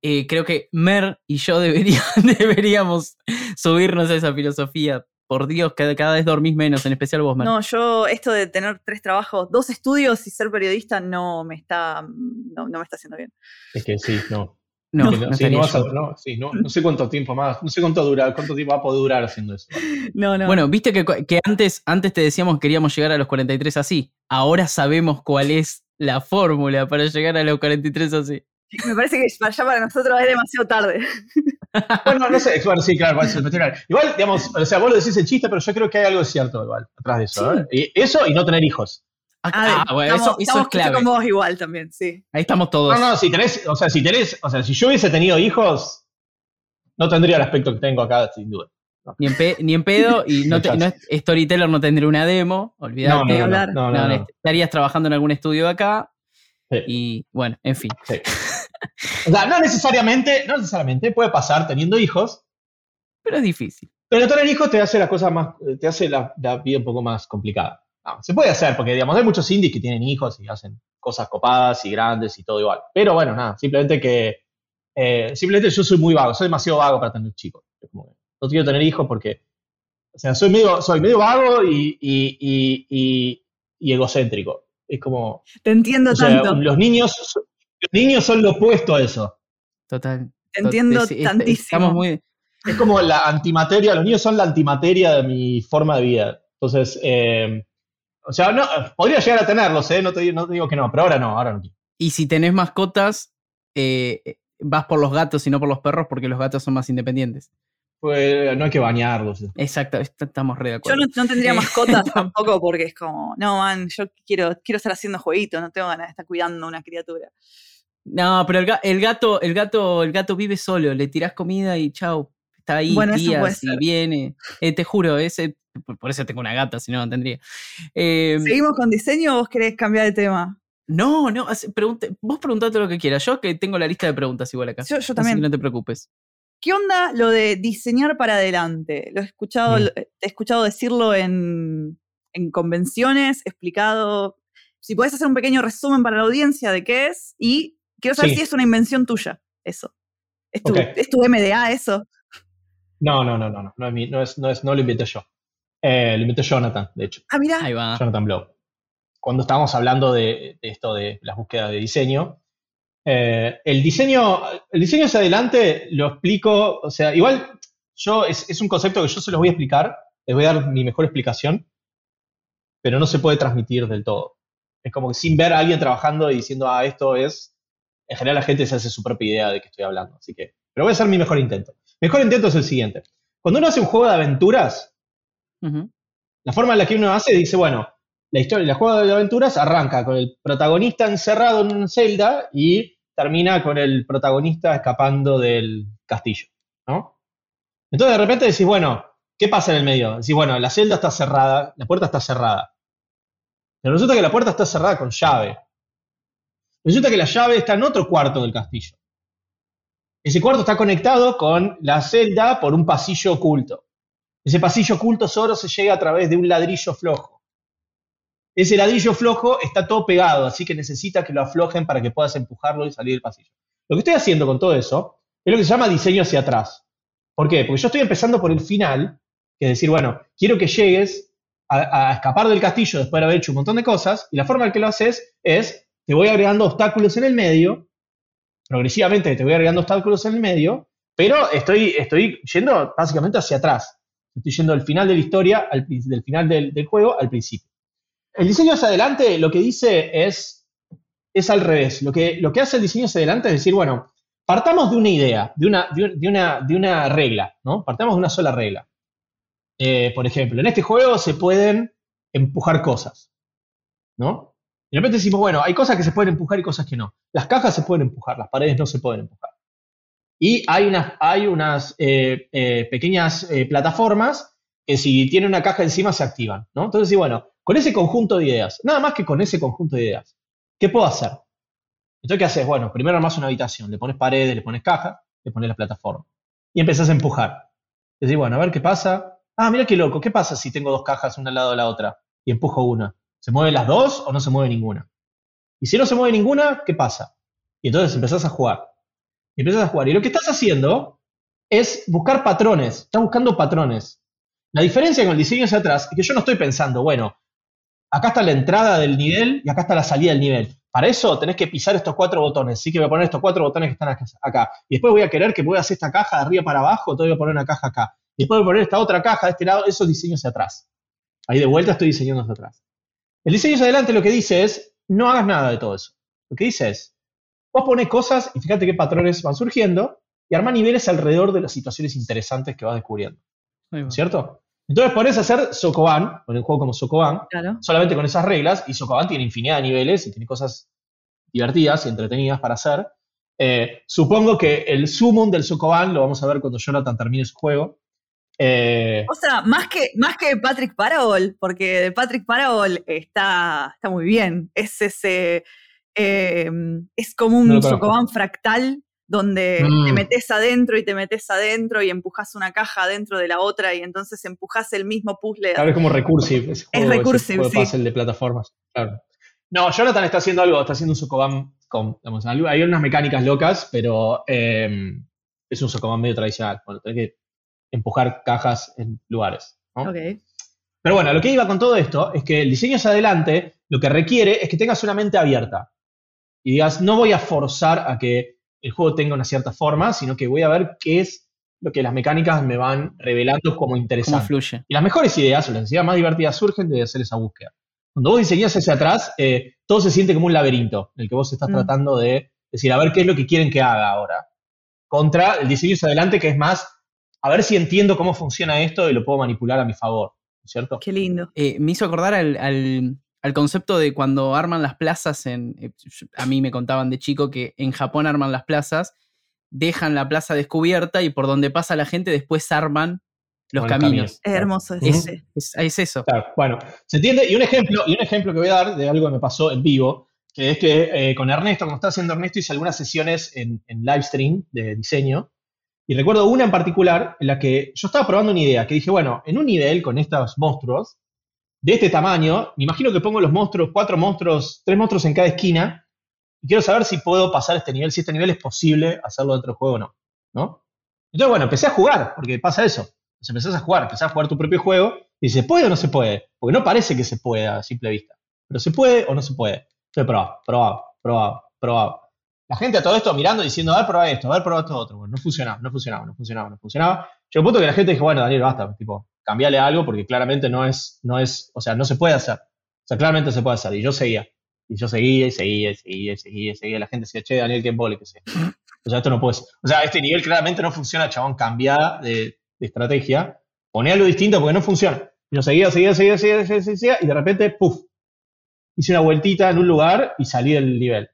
Eh, creo que Mer y yo debería, deberíamos subirnos a esa filosofía. Por Dios, cada, cada vez dormís menos, en especial vos, Mer. No, yo esto de tener tres trabajos, dos estudios y ser periodista no me está, no, no me está haciendo bien. Es que sí, no. no, no, sí, no vas a- no, sí, no- no sé cuánto tiempo más, no sé cuánto dura, cuánto tiempo va a poder durar haciendo eso. No, no. Bueno, viste que, que antes, antes te decíamos que queríamos llegar a los 43 así. Ahora sabemos cuál es la fórmula para llegar a los 43 así. Me parece que ya para nosotros es demasiado tarde. Bueno, no sé, bueno, sí, claro. Igual, digamos, o sea, vos lo decís en chiste, pero yo creo que hay algo cierto igual atrás de eso. ¿eh? Y eso y no tener hijos. Ah, Ah, ah, bueno, estamos, eso, eso estamos es clave. con vos igual también, sí. Ahí estamos todos. No, no, si tenés, o sea, si tenés, o sea, si yo hubiese tenido hijos, no tendría el aspecto que tengo acá, sin duda. Ni, en pe- ni en pedo y no, te- no Storyteller no tendría una demo, No, olvídate. no, no, no, hablar. no, no, No, no. Estarías trabajando en algún estudio de acá Sí, y bueno, en fin. sí. O sea, no necesariamente, no necesariamente puede pasar teniendo hijos, Pero es difícil. pero tener hijos te hace las cosas más, te hace la, la vida un poco más complicada. No, se puede hacer, porque digamos, hay muchos indies que tienen hijos y hacen cosas copadas y grandes y todo igual. Pero bueno, nada, simplemente que, eh, simplemente yo soy muy vago, soy demasiado vago para tener chicos. No quiero tener hijos porque, o sea, soy medio, soy medio vago y, y, y, y- egocéntrico. Es como, Te entiendo o sea, tanto. los niños, los niños son lo opuesto a eso. Total. Te entiendo tantísimo. Estamos muy. Es como la antimateria, los niños son la antimateria de mi forma de vida. Entonces, eh, o sea, no, podría llegar a tenerlos, ¿eh? No te, digo- no te digo que no, pero ahora no, ahora no quiero. Y si tenés mascotas, eh, vas por los gatos y no por los perros porque los gatos son más independientes. Pues no hay que bañarlos. Exacto, est- estamos re de Yo acuerdo. no, no tendría Eh. mascotas tampoco porque es como, no, man, yo quiero, quiero estar haciendo jueguitos, no tengo ganas de estar cuidando a una criatura. No, pero el, ga- el gato, el gato, el gato vive solo, le tirás comida y chau. Está ahí Bueno, días y viene. Eh, te juro, ese, por- eso tengo una gata, si no, no tendría. Eh, ¿Seguimos con diseño o vos querés cambiar de tema? no, no, pregunte- vos preguntate lo que quieras. Yo que tengo la lista de preguntas igual acá. Yo, yo Así también. que no te preocupes. ¿Qué onda lo de diseñar para adelante? Lo he escuchado, Mm. lo- te he escuchado decirlo en, en convenciones, explicado. Si podés hacer un pequeño resumen para la audiencia de qué es, y quiero saber Sí. si es una invención tuya, eso. ¿Es tu, Ok. ¿es tu MDA eso? No, no, no, no, no, no, es no, es, no, es, no lo inventé yo. Eh, lo inventó Jonathan, de hecho, Ah, mira. Ahí va. Jonathan Blow. Cuando estábamos hablando de, de esto de las búsquedas de diseño, eh, el diseño, el diseño hacia adelante lo explico, o sea, igual yo es, es un concepto que yo se los voy a explicar, les voy a dar mi mejor explicación, pero no se puede transmitir del todo. Es como que sin ver a alguien trabajando y diciendo, ah, esto es, en general la gente se hace su propia idea de qué estoy hablando, así que, pero voy a hacer mi mejor intento. Mi mejor intento es el siguiente. Cuando uno hace un juego de aventuras, la forma en la que uno hace dice, bueno, la historia, el juego de aventuras arranca con el protagonista encerrado en una celda y termina con el protagonista escapando del castillo, ¿no? Entonces de repente decís, bueno, ¿qué pasa en el medio? Decís, bueno, la celda está cerrada, la puerta está cerrada. Pero resulta que la puerta está cerrada con llave. Resulta que la llave está en otro cuarto del castillo. Ese cuarto está conectado con la celda por un pasillo oculto. Ese pasillo oculto solo se llega a través de un ladrillo flojo. Ese ladrillo flojo está todo pegado, así que necesita que lo aflojen para que puedas empujarlo y salir del pasillo. Lo que estoy haciendo con todo eso es lo que se llama diseño hacia atrás. ¿Por qué? Porque yo estoy empezando por el final, que es decir, bueno, quiero que llegues a, a escapar del castillo después de haber hecho un montón de cosas, y la forma en que lo haces es, te voy agregando obstáculos en el medio, progresivamente te voy agregando obstáculos en el medio, pero estoy, estoy yendo básicamente hacia atrás. Estoy yendo del final de la historia, del final del, juego al principio. El diseño hacia adelante lo que dice es, es al revés. Lo que, lo que hace el diseño hacia adelante es decir, bueno, partamos de una idea, de una, de un- de una, de una regla, ¿no? Partamos de una sola regla. eh, por ejemplo, en este juego se pueden empujar cosas, ¿no? Y de repente decimos, bueno, hay cosas que se pueden empujar y cosas que no. Las cajas se pueden empujar, las paredes no se pueden empujar. Y hay unas, hay unas eh, eh, pequeñas plataformas que si tiene una caja encima se activan, ¿no? Entonces, sí, bueno, con ese conjunto de ideas, nada más que con ese conjunto de ideas, ¿qué puedo hacer? Entonces, ¿qué haces? Bueno, primero armas una habitación, le pones paredes, le pones cajas, le pones la plataforma. Y empezás a empujar. Decís, bueno, a ver qué pasa. Ah, mira qué loco, ¿qué pasa si tengo dos cajas una al lado de la otra y empujo una? ¿Se mueven las dos o no se mueve ninguna? Y si no se mueve ninguna, ¿qué pasa? Y entonces empezás a jugar. Y empezás a jugar. Y lo que estás haciendo es buscar patrones. Estás buscando patrones. La diferencia con el diseño hacia atrás es que yo no estoy pensando, bueno, acá está la entrada del nivel y acá está la salida del nivel. Para eso tenés que pisar estos cuatro botones. Sí que voy a poner estos cuatro botones que están acá. Y después voy a querer que hacer esta caja de arriba para abajo, entonces voy a poner una caja acá. Y después voy a poner esta otra caja de este lado, eso es diseño hacia atrás. Ahí de vuelta estoy diseñando hacia atrás. El diseño hacia adelante lo que dice es, no hagas nada de todo eso. Lo que dice es, vos pones cosas y fíjate qué patrones van surgiendo y arma niveles alrededor de las situaciones interesantes que vas descubriendo. ¿Cierto? Entonces podés hacer Sokoban, con el juego como Sokoban, solamente con esas reglas, y Sokoban tiene infinidad de niveles y tiene cosas divertidas y entretenidas para hacer. Eh, supongo que el sumum del Sokoban lo vamos a ver cuando Jonathan termine su juego. Eh, o sea, más que, más que Patrick Parable, porque Patrick Parable está, está muy bien. Es ese. Eh, es como un Sokoban fractal donde te mm. metes adentro y te metes adentro y empujas una caja dentro de la otra y entonces empujas el mismo puzzle. Claro, es como recursive. es recursive, sí. de plataformas. Claro. No, Jonathan está haciendo algo, está haciendo un Sokoban con, hay unas mecánicas locas, pero em, es un Sokoban medio tradicional. Bueno, tenés que empujar cajas en lugares. Pero bueno, lo que iba con todo esto es que el diseño hacia adelante lo que requiere es que tengas una mente abierta y digas, no voy a forzar a que el juego tenga una cierta forma, sino que voy a ver qué es lo que las mecánicas me van revelando como interesante. fluye. Y las mejores ideas o las ideas más divertidas surgen de hacer esa búsqueda. Cuando vos diseñas hacia atrás, eh, todo se siente como un laberinto en el que vos estás mm. tratando de decir, a ver qué es lo que quieren que haga ahora. Contra el diseño hacia adelante, que es más, a ver si entiendo cómo funciona esto y lo puedo manipular a mi favor. ¿Cierto? Qué lindo. Eh, me hizo acordar al, al concepto de cuando arman las plazas en. Eh, a mí me contaban de chico que en Japón arman las plazas, dejan la plaza descubierta y por donde pasa la gente después arman los caminos. Es hermoso es, es, eso. bueno, se entiende. Y un ejemplo, y un ejemplo que voy a dar de algo que me pasó en vivo, que es que eh, con Ernesto, como está haciendo Ernesto, hice algunas sesiones en, en live stream de diseño. Y recuerdo una en particular en la que yo estaba probando una idea, que dije, bueno, en un nivel con estos monstruos, de este tamaño, me imagino que pongo los monstruos, cuatro monstruos, tres monstruos en cada esquina, y quiero saber si puedo pasar este nivel, si este nivel es posible hacerlo dentro del juego o no, ¿no? Entonces, bueno, empecé a jugar, porque pasa eso. Entonces empezás a jugar, empezás a jugar tu propio juego, y ¿se puede o no se puede? Porque no parece que se pueda a simple vista. Pero ¿se puede o no se puede? Entonces, probado, probado, probado, probado. La gente a todo esto mirando, diciendo, a ver, probá esto, a ver, probá esto otro. Bueno, no funcionaba, no funcionaba, no funcionaba, no funcionaba. Llegó un punto que la gente dijo, bueno, Daniel, basta, tipo, cambiarle algo porque claramente no es, no es, o sea, no se puede hacer. O sea, claramente se puede hacer. Y yo seguía. Y yo seguía y seguía y seguía y seguía y seguía. La gente decía, che, Daniel, ¿qué vole que sé. O sea, esto no puede ser. O sea, este nivel claramente no funciona, chabón, cambia de, estrategia. Poné algo distinto porque no funciona. Y yo seguía, seguía, seguía, seguía, seguía, seguía, y de repente, puff, hice una vueltita en un lugar y salí del nivel.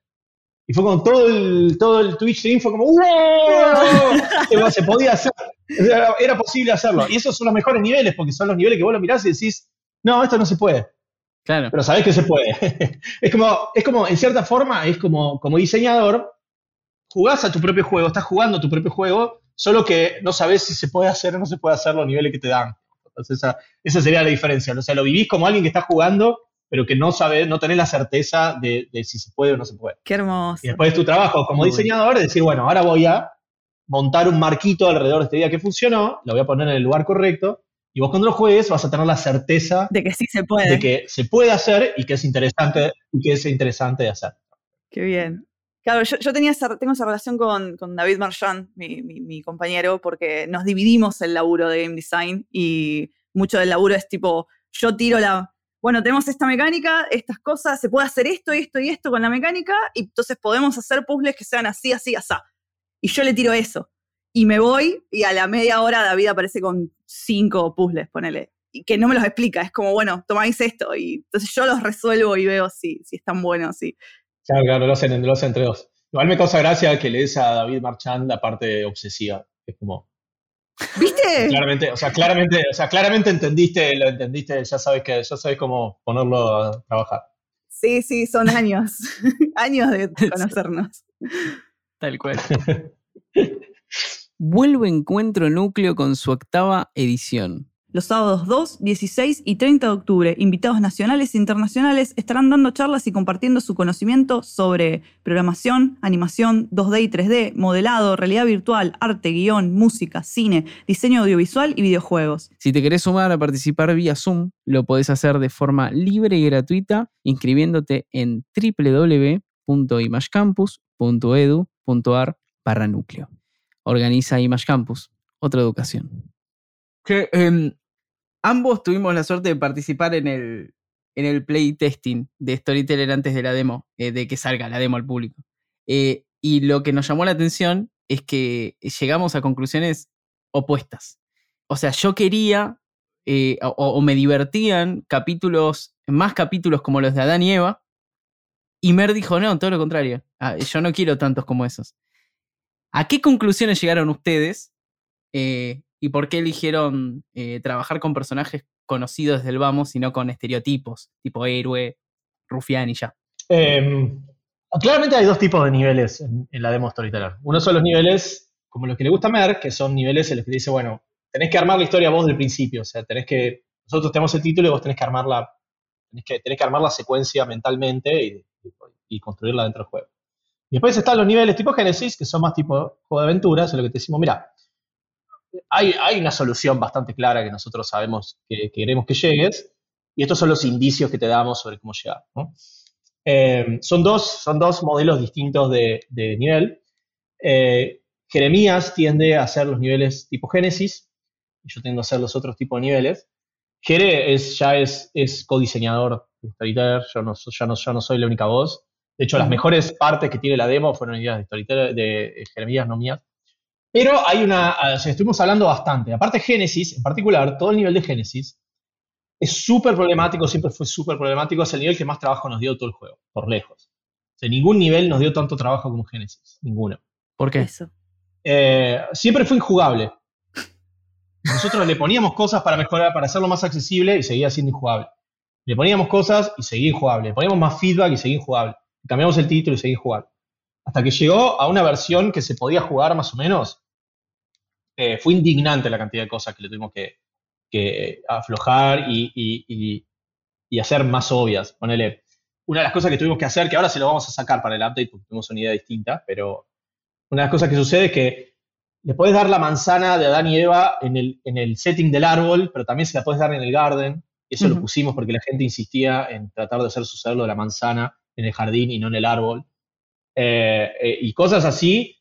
Y fue como todo el, todo el Twitch stream fue como ¡Wow! Se podía hacer. Era, posible hacerlo. Y esos son los mejores niveles, porque son los niveles que vos lo mirás y decís, no, esto no se puede. Claro. Pero sabés que se puede. es, como, es como, en cierta forma, es como, como diseñador, jugás a tu propio juego, estás jugando a tu propio juego, solo que no sabés si se puede hacer o no se puede hacer los niveles que te dan. Entonces, esa, esa sería la diferencia. O sea, lo vivís como alguien que está jugando pero que no sabes, no tenés la certeza de, si se puede o no se puede. Qué hermoso. Y después tu trabajo como diseñador es decir, bueno, ahora voy a montar un marquito alrededor de este día que funcionó, lo voy a poner en el lugar correcto, y vos cuando lo juegues vas a tener la certeza de que sí se puede. De que se puede hacer y que es interesante, y que es interesante de hacer. Qué bien. Claro, yo, tenía tengo esa relación con, David Marchand, mi, mi, compañero, porque nos dividimos el laburo de game design y mucho del laburo es tipo, yo tiro la, bueno, tenemos esta mecánica, estas cosas, se puede hacer esto esto y esto con la mecánica, y entonces podemos hacer puzzles que sean así, así, así. Y yo le tiro eso. y me voy y a la media hora David aparece con cinco puzzles, ponele. Y que no me los explica, es como, bueno, tomáis esto y entonces yo los resuelvo y veo si, si están buenos, sí. Claro, claro, lo hacen, lo hacen entre dos. Igual me causa gracia que le des a David Marchand la parte obsesiva. Es como. ¿Viste? Claramente, o sea, claramente, o sea, claramente entendiste, lo entendiste, ya sabes que, ya sabes cómo ponerlo a trabajar. Sí, sí, son años. años de conocernos. Tal cual. Vuelve Encuentro Núcleo con su octava edición. Los sábados 2, 16 y 30 de octubre, invitados nacionales e internacionales estarán dando charlas y compartiendo su conocimiento sobre programación, animación, 2D y 3D, modelado, realidad virtual, arte, guion, música, cine, diseño audiovisual y videojuegos. Si te querés sumar a participar vía Zoom, lo podés hacer de forma libre y gratuita inscribiéndote en www.imagecampus.edu.ar núcleo. Organiza Image Campus, otra educación em, ambos tuvimos la suerte de participar en el, en el playtesting de Storyteller antes de la demo, eh, de que salga la demo al público. Eh, y lo que nos llamó la atención es que llegamos a conclusiones opuestas. O sea, yo quería eh, o, me divertían capítulos, más capítulos como los de Adán y Eva, y Mer dijo, no, todo lo contrario, ah, yo no quiero tantos como esos. ¿A qué conclusiones llegaron ustedes y por qué eligieron eh, trabajar con personajes conocidos desde el vamos y no con estereotipos, tipo héroe, rufián y ya. Em, claramente hay dos tipos de niveles en, la demo Storyteller. Uno son los niveles, como los que le gusta a Mer, que son niveles en los que dice, bueno, tenés que armar la historia vos del principio, o sea, tenés que, nosotros tenemos el título y vos tenés que armar la, tenés que, tenés que armar la secuencia mentalmente y, y, construirla dentro del juego. Y después están los niveles tipo Genesis, que son más tipo juego de aventuras, en lo que te decimos, mira, hay, una solución bastante clara que nosotros sabemos que, queremos que llegues, y estos son los indicios que te damos sobre cómo llegar. Eh, son, dos, son dos modelos distintos de, nivel. Eh, Jeremías tiende a hacer los niveles tipo Génesis, y yo tiendo a hacer los otros tipos de niveles. Jere es, ya es, es codiseñador de Storyteller, yo no, ya no, no soy la única voz. De hecho, las mejores partes que tiene la demo fueron ideas de Storyteller, de Jeremías, no mías. Pero hay una, ah, estuvimos hablando bastante. Aparte Génesis, en particular, todo el nivel de Génesis es súper problemático, siempre fue súper problemático, es el nivel que más trabajo nos dio todo el juego, por lejos. O sea, ningún nivel nos dio tanto trabajo como Génesis, ninguno. ¿Por qué? Eso. Eh, siempre fue injugable. Nosotros le poníamos cosas para mejorar, para hacerlo más accesible y seguía siendo injugable. Le poníamos cosas y seguía injugable. Le poníamos más feedback y seguía injugable. Cambiamos el título y seguía injugable hasta que llegó a una versión que se podía jugar más o menos, eh, fue indignante la cantidad de cosas que le tuvimos que, aflojar y, hacer más obvias. Ponele, una de las cosas que tuvimos que hacer, que ahora se lo vamos a sacar para el update porque tenemos una idea distinta, pero una de las cosas que sucede es que le puedes dar la manzana de Adán y Eva en el, setting del árbol, pero también se la puedes dar en el garden. Eso lo pusimos porque la gente insistía en tratar de hacer suceder lo de la manzana en el jardín y no en el árbol. Eh, eh, y cosas así,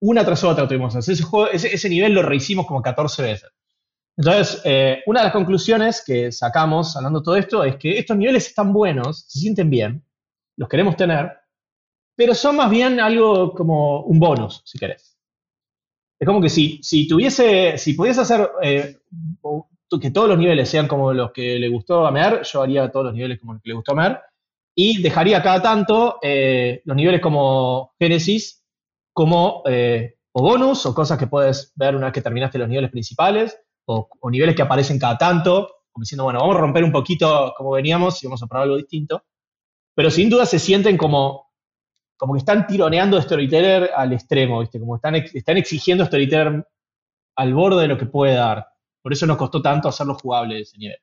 una tras otra tuvimos. Ese, ese, nivel lo rehicimos como 14 veces. Entonces, eh, una de las conclusiones que sacamos hablando de todo esto es que estos niveles están buenos, se sienten bien, los queremos tener, pero son más bien algo como un bonus, si querés. Es como que si, si tuviese, si pudiese hacer que todos los niveles sean como los que le gustó a Mer, yo haría todos los niveles como los que le gustó a Mer, y dejaría cada tanto eh, los niveles como Génesis como eh, o bonus o cosas que puedes ver una vez que terminaste los niveles principales o, niveles que aparecen cada tanto, como diciendo, bueno, vamos a romper un poquito como veníamos y vamos a probar algo distinto. Pero sin duda se sienten como, como que están tironeando Storyteller al extremo, ¿viste? Como están, están exigiendo Storyteller al borde de lo que puede dar. Por eso nos costó tanto hacerlo jugable ese nivel.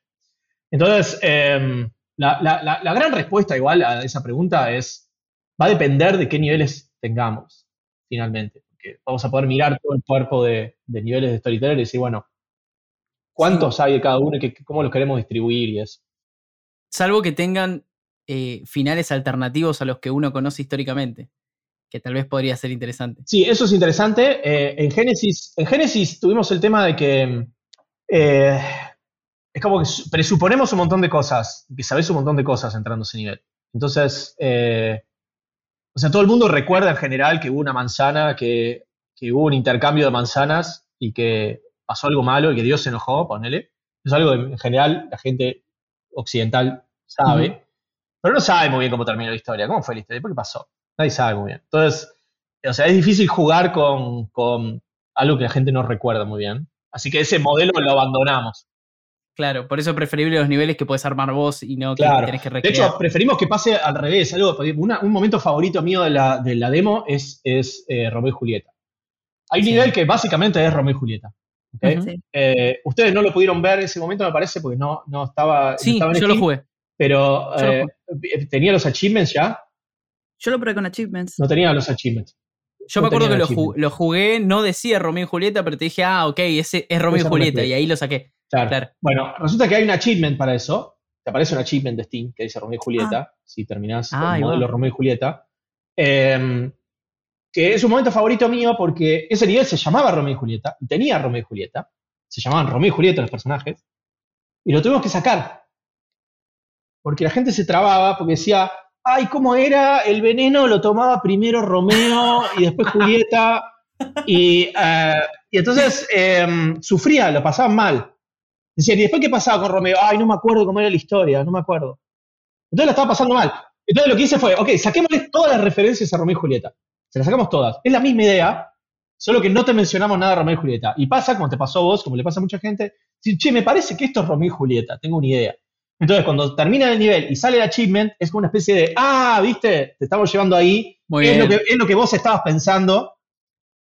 Entonces, eh, la, gran respuesta igual a esa pregunta es, va a depender de qué niveles tengamos, finalmente. Porque vamos a poder mirar todo el cuerpo de, niveles de storyteller y decir, bueno, ¿cuántos hay de cada uno y cómo los queremos distribuir y eso? Salvo que tengan eh, finales alternativos a los que uno conoce históricamente, que tal vez podría ser interesante. Sí, eso es interesante. Eh, en, Génesis, en Génesis tuvimos el tema de que eh, es como que presuponemos un montón de cosas, que sabes un montón de cosas entrando a ese nivel. Entonces, eh, o sea, todo el mundo recuerda en general que hubo una manzana que que hubo un intercambio de manzanas y que pasó algo malo y que Dios se enojó, ponele. Es algo que en general la gente occidental sabe, pero no sabe muy bien cómo terminó la historia. ¿Cómo fue la historia? ¿Por qué pasó? Nadie sabe muy bien. Entonces, o sea, es difícil jugar con, con algo que la gente no recuerda muy bien. Así que ese modelo lo abandonamos. Claro, por eso es preferible los niveles que puedes armar vos y no que tenés que De recrear. hecho, preferimos que pase al revés. Algo, una- un momento favorito mío de la, de la demo es, es eh, Romeo y Julieta. Hay un Sí. nivel que básicamente es Romeo y Julieta. ¿ok? Ujú. Sí. Eh, ustedes no lo pudieron ver en ese momento, me parece, porque no, no estaba. no Sí, estaba en yo lo jugué. Pero Yo lo eh, tenía los achievements ya. Yo lo probé con achievements. No tenía los achievements. Yo no me acuerdo que lo, ju- jugué, no decía Romeo y Julieta, pero te dije, ah, ok, ese es Romeo y Julieta, y ahí lo saqué. Claro. Claro. Bueno, resulta que hay un achievement para eso. Te aparece un achievement de Steam que dice Romeo y Julieta, si terminás Ah, el modelo Romeo y Julieta. Em, que es un momento favorito mío porque ese nivel se llamaba Romeo y Julieta, y tenía Romeo y Julieta. Se llamaban Romeo y Julieta los personajes. Y lo tuvimos que sacar. Porque la gente se trababa porque decía, ay, ¿cómo era? El veneno lo tomaba primero Romeo y después Julieta. Y, eh, y entonces em, sufría, lo pasaban mal. Decían, ¿y después qué pasaba con Romeo? Ay, no me acuerdo cómo era la historia, no me acuerdo. Entonces la estaba pasando mal. Entonces lo que hice fue, ok, saquémosle todas las referencias a Romeo y Julieta. Se las sacamos todas. Es la misma idea, solo que no te mencionamos nada de Romeo y Julieta. Y pasa, como te pasó a vos, como le pasa a mucha gente, decir, che, me parece que esto es Romeo y Julieta, tengo una idea. Entonces cuando termina el nivel y sale el achievement, es como una especie de, ah, viste, te estamos llevando ahí, Muy es bien. lo, que, es lo que vos estabas pensando,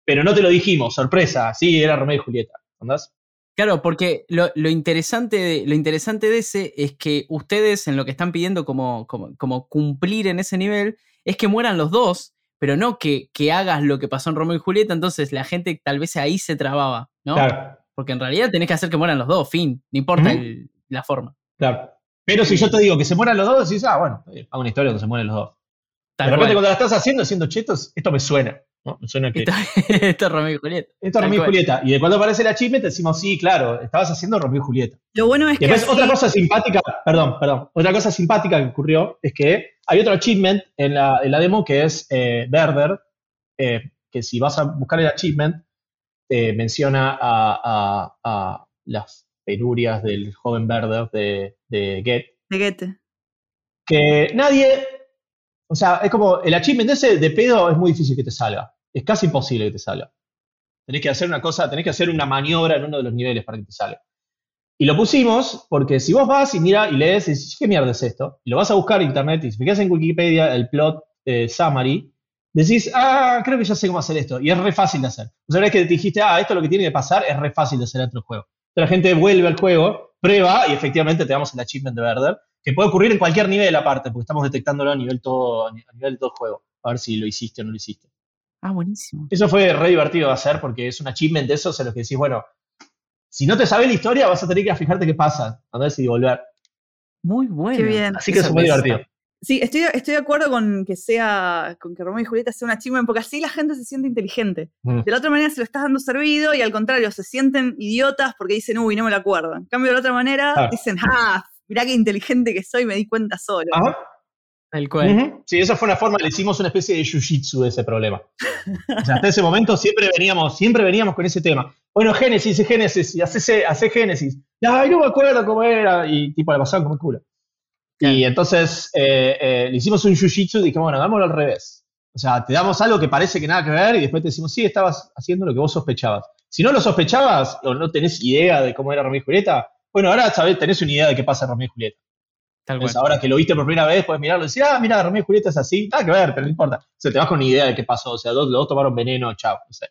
pero no te lo dijimos, sorpresa, sí, era Romeo y Julieta. ¿Andás? Claro, porque lo, lo interesante de, lo interesante de ese es que ustedes en lo que están pidiendo como, como, como cumplir en ese nivel es que mueran los dos, pero no que, que hagas lo que pasó en Romeo y Julieta, entonces la gente tal vez ahí se trababa, ¿no? Claro. Porque en realidad tenés que hacer que mueran los dos, fin, no importa el- la forma. Claro. Pero si yo te digo que se mueran los dos, decís, ah, bueno, hago una historia donde se mueren los dos. Tal de repente, cual. cuando la estás haciendo, haciendo chetos, esto me suena. ¿No? Me suena que. Esto, esto es Romeo y Julieta. Esto es Romeo y. Julieta. Y de cuando aparece el achievement, decimos, sí, claro, estabas haciendo Romeo y Julieta. Lo bueno es Y que después, así- otra cosa simpática, perdón, perdón, otra cosa simpática que ocurrió es que hay otro achievement en la, en la demo que es eh, Berber, eh, que si vas a buscar el achievement, te menciona a, a- a las penurias del joven Berber de, de Get, de Goethe. que nadie, o sea, es como el achievement ese de pedo es muy difícil que te salga. Es casi imposible que te salga. Tenés que hacer una cosa, tenés que hacer una maniobra en uno de los niveles para que te salga. Y lo pusimos porque si vos vas y mira y lees y dices, ¿qué mierda es esto? Y lo vas a buscar en internet y si fijas en Wikipedia el plot eh, summary, decís, ah, creo que ya sé cómo hacer esto. Y es re fácil de hacer. O sea, una vez que te dijiste, ah, esto es lo que tiene que pasar, es re fácil de hacer en otro juego. Entonces la gente vuelve al juego, prueba y efectivamente te damos el achievement de Verder, que puede ocurrir en cualquier nivel aparte, porque estamos detectándolo a nivel, todo, a nivel de todo el juego. A ver si lo hiciste o no lo hiciste. Ah, buenísimo. Eso fue re divertido de hacer porque es un achievement de esos en los que decís, bueno, si no te sabes la historia, vas a tener que ir a fijarte qué pasa, antes y volver. Muy bueno. Qué bien. Así que Eso fue divertido. Sí, estoy, estoy de acuerdo con que sea, con que Romeo y Julieta sea un achievement, porque así la gente se siente inteligente. Mm. De la otra manera se lo estás dando servido y al contrario, se sienten idiotas porque dicen, uy, no me lo acuerdo. En cambio, de la otra manera, Claro. dicen, ah, mirá qué inteligente que soy, me di cuenta solo. Ajá. Tal cual. Sí, esa fue una forma, le hicimos una especie de jiu-jitsu de ese problema. O sea, hasta ese momento siempre veníamos, siempre veníamos con ese tema. Bueno, Génesis, es Génesis, y hace, hace Génesis. Ay, no me acuerdo cómo era, y tipo, la pasaban como el culo. Y entonces eh, eh, le hicimos un jiu-jitsu y dijimos, bueno, dámoslo al revés. O sea, te damos algo que parece que nada que ver y después te decimos, sí, estabas haciendo lo que vos sospechabas. Si no lo sospechabas o no tenés idea de cómo era Romeo y Julieta, bueno, ahora sabés, tenés una idea de qué pasa en Romeo y Julieta. Tal. Entonces, ahora que lo viste por primera vez, puedes mirarlo y decir, ah, mira, Romeo y Julieta es así. Nada que ver, pero no importa. O sea, te vas con una idea de qué pasó. O sea, los los dos tomaron veneno, chao. No sé.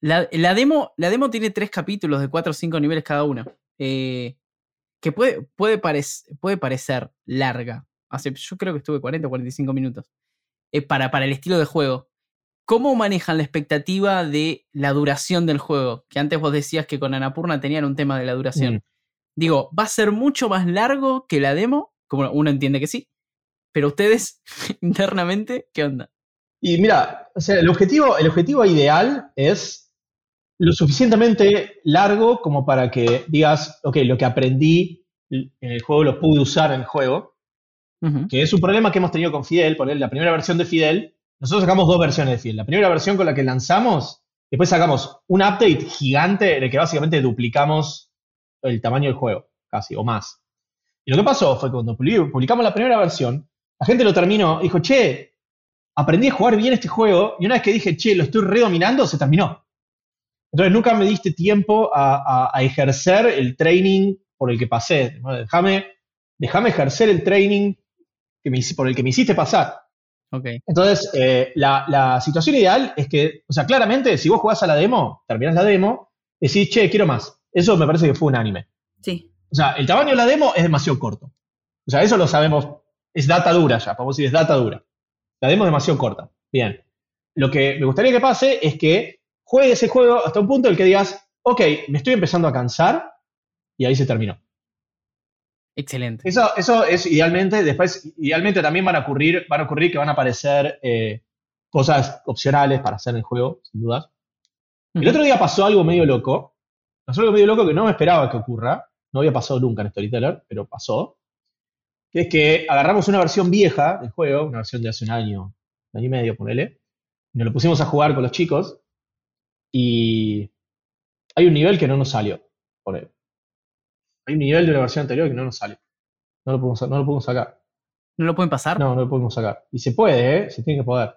La, la demo, la demo tiene tres capítulos de cuatro o cinco niveles cada uno. eh, que puede, puede, parec- puede parecer larga. Hace, yo creo que estuve 40 o 45 minutos. eh, para, para el estilo de juego. ¿Cómo manejan la expectativa de la duración del juego? Que antes vos decías que con Anapurna tenían un tema de la duración. Mm. Digo, ¿va a ser mucho más largo que la demo? Como uno entiende que sí. Pero ustedes, internamente, ¿qué onda? Y mira, o sea, el objetivo, el objetivo ideal es lo suficientemente largo como para que digas, ok, lo que aprendí en el juego lo pude usar en el juego, que es un problema que hemos tenido con Fidel, poner la primera versión de Fidel nosotros sacamos dos versiones de Field. La primera versión con la que lanzamos, después sacamos un update gigante en el que básicamente duplicamos el tamaño del juego, casi, o más. Y lo que pasó fue que cuando publicamos la primera versión, la gente lo terminó dijo, che, aprendí a jugar bien este juego, y una vez que dije, che, lo estoy redominando, se terminó. Entonces nunca me diste tiempo a, ejercer el training por el que pasé. Déjame, déjame ejercer el training que por el que me hiciste pasar. Okay. Entonces, eh, la, situación ideal es que, o sea, claramente, si vos jugás a la demo, terminás la demo, decís, che, quiero más. Eso me parece que fue unánime. Sí. O sea, el tamaño de la demo es demasiado corto. O sea, eso lo sabemos, es data dura ya, podemos decir, es data dura. La demo es demasiado corta. Bien. Lo que me gustaría que pase es que juegue ese juego hasta un punto en el que digas, ok, me estoy empezando a cansar y ahí se terminó. Excelente. Eso, eso es idealmente, después, idealmente también van a ocurrir, van a ocurrir que van a aparecer eh, cosas opcionales para hacer el juego, sin dudas. El otro día pasó algo medio loco, pasó algo medio loco que no me esperaba que ocurra, no había pasado nunca en Storyteller, pero pasó, que es que agarramos una versión vieja del juego, una versión de hace un año, un año y medio, ponele, y nos lo pusimos a jugar con los chicos, y hay un nivel que no nos salió, ponele. Hay un nivel de una versión anterior que no nos sale. No lo podemos, no lo podemos sacar. ¿No lo pueden pasar? No, no lo podemos sacar. Y se puede, ¿eh? Se tiene que poder.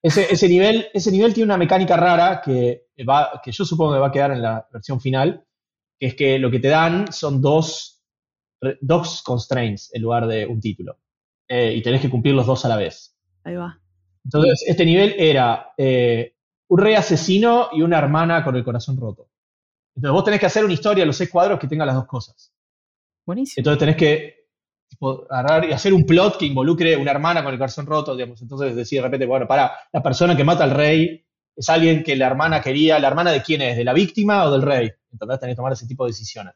Ese, ese, nivel, ese nivel tiene una mecánica rara que, va, que yo supongo que va a quedar en la versión final, que es que lo que te dan son dos, dos constraints en lugar de un título. Eh, y tenés que cumplir los dos a la vez. Ahí va. Entonces, este nivel era eh, un rey asesino y una hermana con el corazón roto. Entonces vos tenés que hacer una historia, los seis cuadros, que tenga las dos cosas. Buenísimo. Entonces tenés que agarrar y hacer un plot que involucre una hermana con el corazón roto, digamos. Entonces decir de repente, bueno, para, la persona que mata al rey es alguien que la hermana quería, ¿la hermana de quién es? ¿De la víctima o del rey? Entonces tenés que tomar ese tipo de decisiones.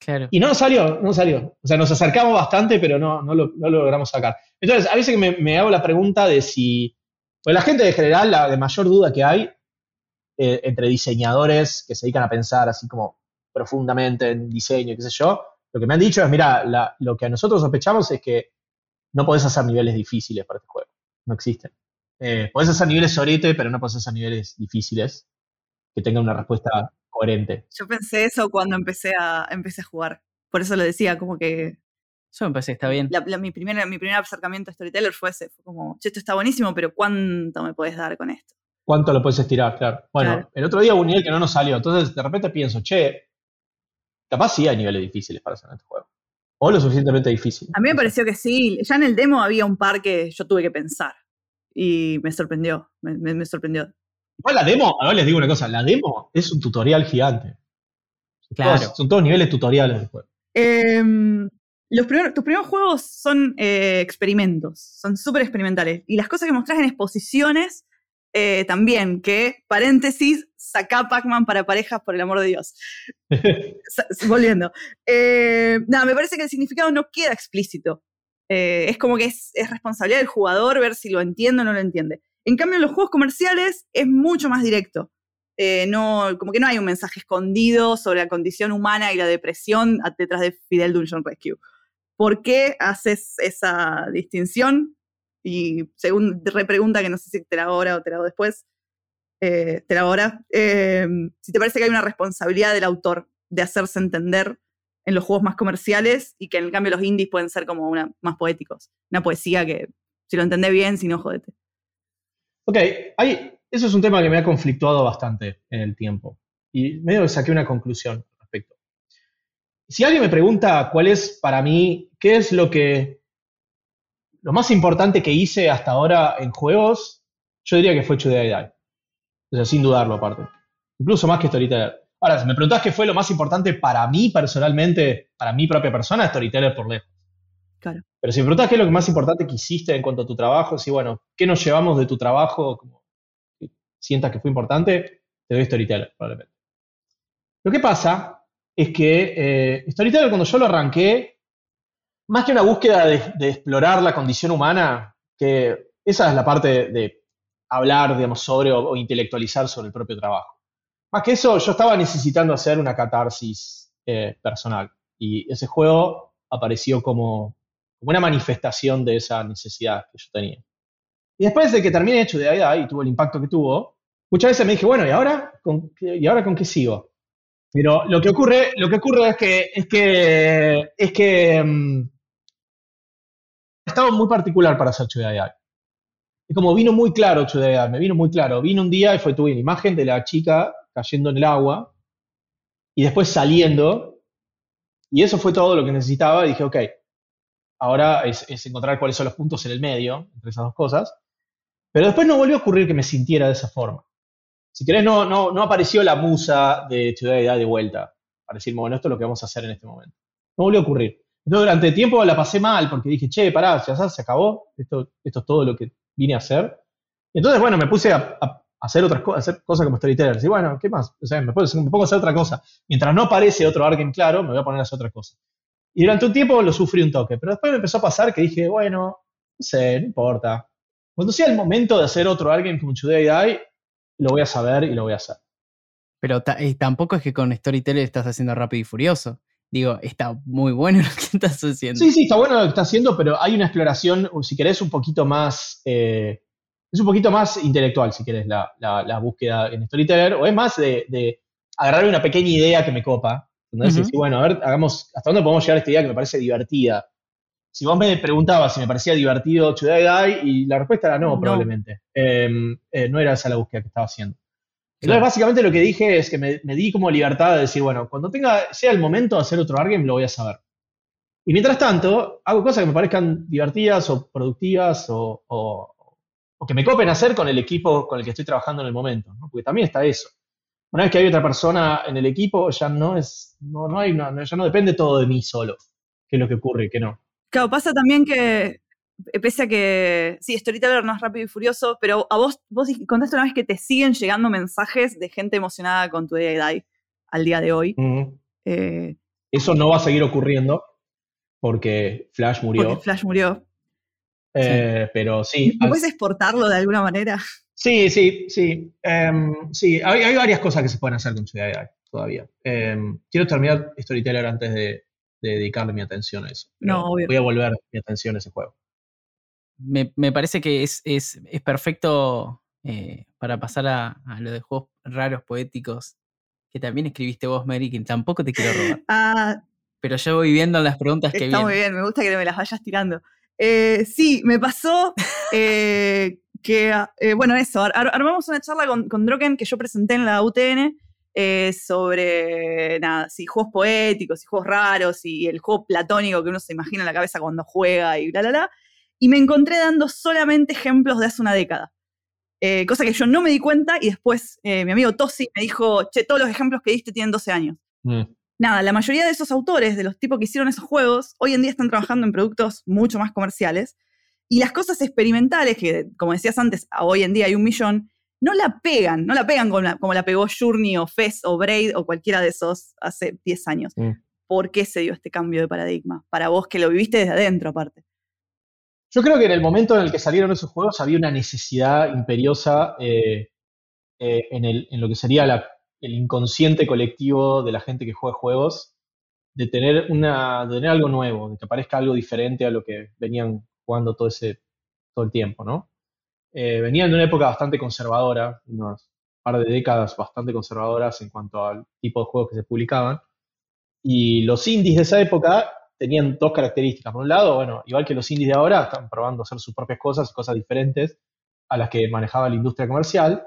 Claro. Y no nos salió, no salió. O sea, nos acercamos bastante, pero no, no, lo, logramos sacar. Entonces, a veces me, me, hago la pregunta de si. Pues la gente en general, la de mayor duda que hay eh, entre diseñadores que se dedican a pensar así como profundamente en diseño, qué sé yo, lo que me han dicho es, mira, lo que a nosotros sospechamos es que no podés hacer niveles difíciles para este juego. No existen. Eh, podés hacer niveles sorete, pero no podés hacer niveles difíciles que tengan una respuesta coherente. Yo pensé eso cuando empecé a, empecé a jugar. Por eso lo decía, como que yo me parece que está bien. mi, primer, mi primer acercamiento a Storyteller fue ese. Fue como, che, esto está buenísimo, pero ¿cuánto me puedes dar con esto? ¿Cuánto lo puedes estirar? Claro. Bueno, el otro día hubo un nivel que no nos salió. Entonces, de repente pienso, che, capaz sí hay niveles difíciles para hacer en este juego. O lo suficientemente difícil. A mí me pareció que sí. Ya en el demo había un par que yo tuve que pensar. Y me sorprendió. Me, sorprendió. Igual la demo, ahora les digo una cosa, la demo es un tutorial gigante. Claro. son todos niveles tutoriales del juego. Em, los primeros, tus primeros juegos son eh, experimentos, son súper experimentales. Y las cosas que mostrás en exposiciones eh, también que, paréntesis, saca Pac-Man para parejas, por el amor de Dios. Volviendo. Eh, nada, me parece que el significado no queda explícito. Eh, es como que es, responsabilidad del jugador ver si lo entiende o no lo entiende. En cambio, en los juegos comerciales es mucho más directo. no, como que no hay un mensaje escondido sobre la condición humana y la depresión detrás de Fidel Dungeon Rescue. ¿Por qué haces esa distinción? Y según repregunta, que no sé si te la hago ahora o te la hago después, eh, te la hago ahora, em, si te parece que hay una responsabilidad del autor de hacerse entender en los juegos más comerciales y que en el cambio los indies pueden ser como una, más poéticos. Una poesía que si lo entendés bien, si no, jodete. Ok, hay, eso es un tema que me ha conflictuado bastante en el tiempo y medio que saqué una conclusión al respecto. Si alguien me pregunta cuál es para mí, qué es lo que lo más importante que hice hasta ahora en juegos, yo diría que fue Today Die. O sea, sin dudarlo aparte. Incluso más que Storyteller. Ahora, si me preguntás qué fue lo más importante para mí personalmente, para mi propia persona, Storyteller por lejos. Claro. Pero si me preguntás qué es lo más importante que hiciste en cuanto a tu trabajo, si bueno, ¿qué nos llevamos de tu trabajo? Como sientas que fue importante, te doy Storyteller, probablemente. Lo que pasa es que eh, Storyteller cuando yo lo arranqué, más que una búsqueda de, explorar la condición humana, que esa es la parte de, hablar, digamos, sobre o, intelectualizar sobre el propio trabajo. Más que eso, yo estaba necesitando hacer una catarsis eh, personal y ese juego apareció como, una manifestación de esa necesidad que yo tenía. Y después de que terminé hecho de ahí y tuvo el impacto que tuvo, muchas veces me dije, bueno, ¿y ahora con, ¿y ahora con qué sigo? Pero lo que ocurre, lo que ocurre es que, es que, es que um, estaba muy particular para hacer AI. Y como vino muy claro AI, me vino muy claro. Vino un día y fue tuve la imagen de la chica cayendo en el agua y después saliendo. Y eso fue todo lo que necesitaba. Y dije, ok, ahora es, encontrar cuáles son los puntos en el medio entre esas dos cosas. Pero después no volvió a ocurrir que me sintiera de esa forma. Si querés, no, no, no apareció la musa de Ciudad de vuelta para decir, bueno, esto es lo que vamos a hacer en este momento. No volvió a ocurrir. Entonces, durante tiempo la pasé mal porque dije, che, pará, ya se acabó, esto, esto es todo lo que vine a hacer. Entonces, bueno, me puse a, hacer otras cosas, hacer cosas como storyteller. Y bueno, ¿qué más? O sea, me, pongo a hacer otra cosa. Mientras no aparece otro Arkham claro, me voy a poner a hacer otra cosa. Y durante un tiempo lo sufrí un toque, pero después me empezó a pasar que dije, bueno, no sé, no importa. Cuando sea el momento de hacer otro Arkham como Today Die, lo voy a saber y lo voy a hacer. Pero eh, tampoco es que con Storyteller estás haciendo rápido y furioso. Digo, está muy bueno lo que estás haciendo. Sí, sí, está bueno lo que estás haciendo, pero hay una exploración, si querés, un poquito más. Eh, es un poquito más intelectual, si querés, la, búsqueda en Storyteller, o es más de, agarrar una pequeña idea que me copa. Entonces, bueno, a ver, hagamos, ¿hasta dónde podemos llegar a esta idea que me parece divertida? Si vos me preguntabas si me parecía divertido Chuday y la respuesta era no, probablemente. Em, eh, no era esa la búsqueda que estaba haciendo. Entonces, básicamente lo que dije es que me, di como libertad de decir, bueno, cuando tenga, sea el momento de hacer otro Argame, lo voy a saber. Y mientras tanto, hago cosas que me parezcan divertidas o productivas o, que me copen hacer con el equipo con el que estoy trabajando en el momento, porque también está eso. Una vez que hay otra persona en el equipo, ya no es, no, no hay, ya no depende todo de mí solo, qué es lo que ocurre y qué no. Claro, pasa también que pese a que, sí, Storyteller no es rápido y furioso, pero a vos, vos contaste una vez que te siguen llegando mensajes de gente emocionada con tu Die al día de hoy. Eh, Eso no va a seguir ocurriendo porque Flash murió. Porque Flash murió. Eh, pero sí. ¿Puedes exportarlo de alguna manera? Sí, sí, sí. Em, sí, hay, varias cosas que se pueden hacer con su Die todavía. Em, quiero terminar Storyteller antes de, dedicarle mi atención a eso. No, Voy a volver mi atención a ese juego me, parece que es, es, perfecto eh, para pasar a, lo de juegos raros, poéticos, que también escribiste vos, Mary, que tampoco te quiero robar. Ah, Pero yo voy viendo las preguntas que vienen. Está muy bien, me gusta que me las vayas tirando. Eh, sí, me pasó eh, que, bueno, eso, armamos una charla con, con Droken que yo presenté en la UTN sobre, nada, si juegos poéticos, y juegos raros, y el juego platónico que uno se imagina en la cabeza cuando juega y bla, bla, bla y me encontré dando solamente ejemplos de hace una década. Eh, cosa que yo no me di cuenta y después eh, mi amigo Tosi me dijo, che, todos los ejemplos que diste tienen 12 años. Mm. Nada, la mayoría de esos autores, de los tipos que hicieron esos juegos, hoy en día están trabajando en productos mucho más comerciales. Y las cosas experimentales, que como decías antes, hoy en día hay un millón, no la pegan, no la pegan como la, como la pegó Journey o Fez o Braid o cualquiera de esos hace 10 años. Mm. ¿Por qué se dio este cambio de paradigma? Para vos que lo viviste desde adentro, aparte. Yo creo que en el momento en el que salieron esos juegos había una necesidad imperiosa eh, eh, en, lo que sería el inconsciente colectivo de la gente que juega juegos de tener, una, de tener algo nuevo, de que aparezca algo diferente a lo que venían jugando todo, ese, todo el tiempo, ¿no? Eh, venían de una época bastante conservadora, unas par de décadas bastante conservadoras en cuanto al tipo de juegos que se publicaban. Y los indies de esa época tenían dos características. Por un lado, bueno, igual que los indies de ahora, están probando hacer sus propias cosas, cosas diferentes a las que manejaba la industria comercial.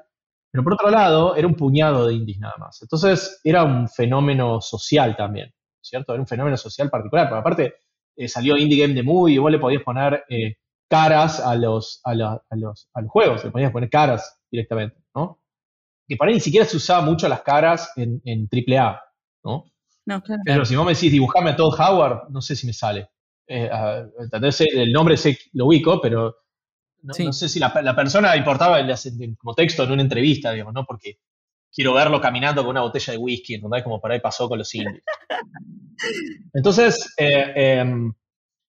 Pero por otro lado, era un puñado de indies nada más. Entonces, era un fenómeno social también, ¿cierto? Era un fenómeno social particular. Porque aparte, eh, salió Indie Game de Movie y vos le podías poner eh, caras a los, a, los, a los juegos, le podías poner caras directamente, ¿no? Que para ahí ni siquiera se usaba mucho las caras en, en AAA, ¿no? Pero si vos me decís dibujame a Todd Howard, no sé si me sale. Eh, el nombre sé, lo ubico, pero no, sé si la, persona importaba como texto en una entrevista, digamos, ¿no? Porque quiero verlo caminando con una botella de whisky, ¿entendés? Como por ahí pasó con los indies. Entonces, eh, em,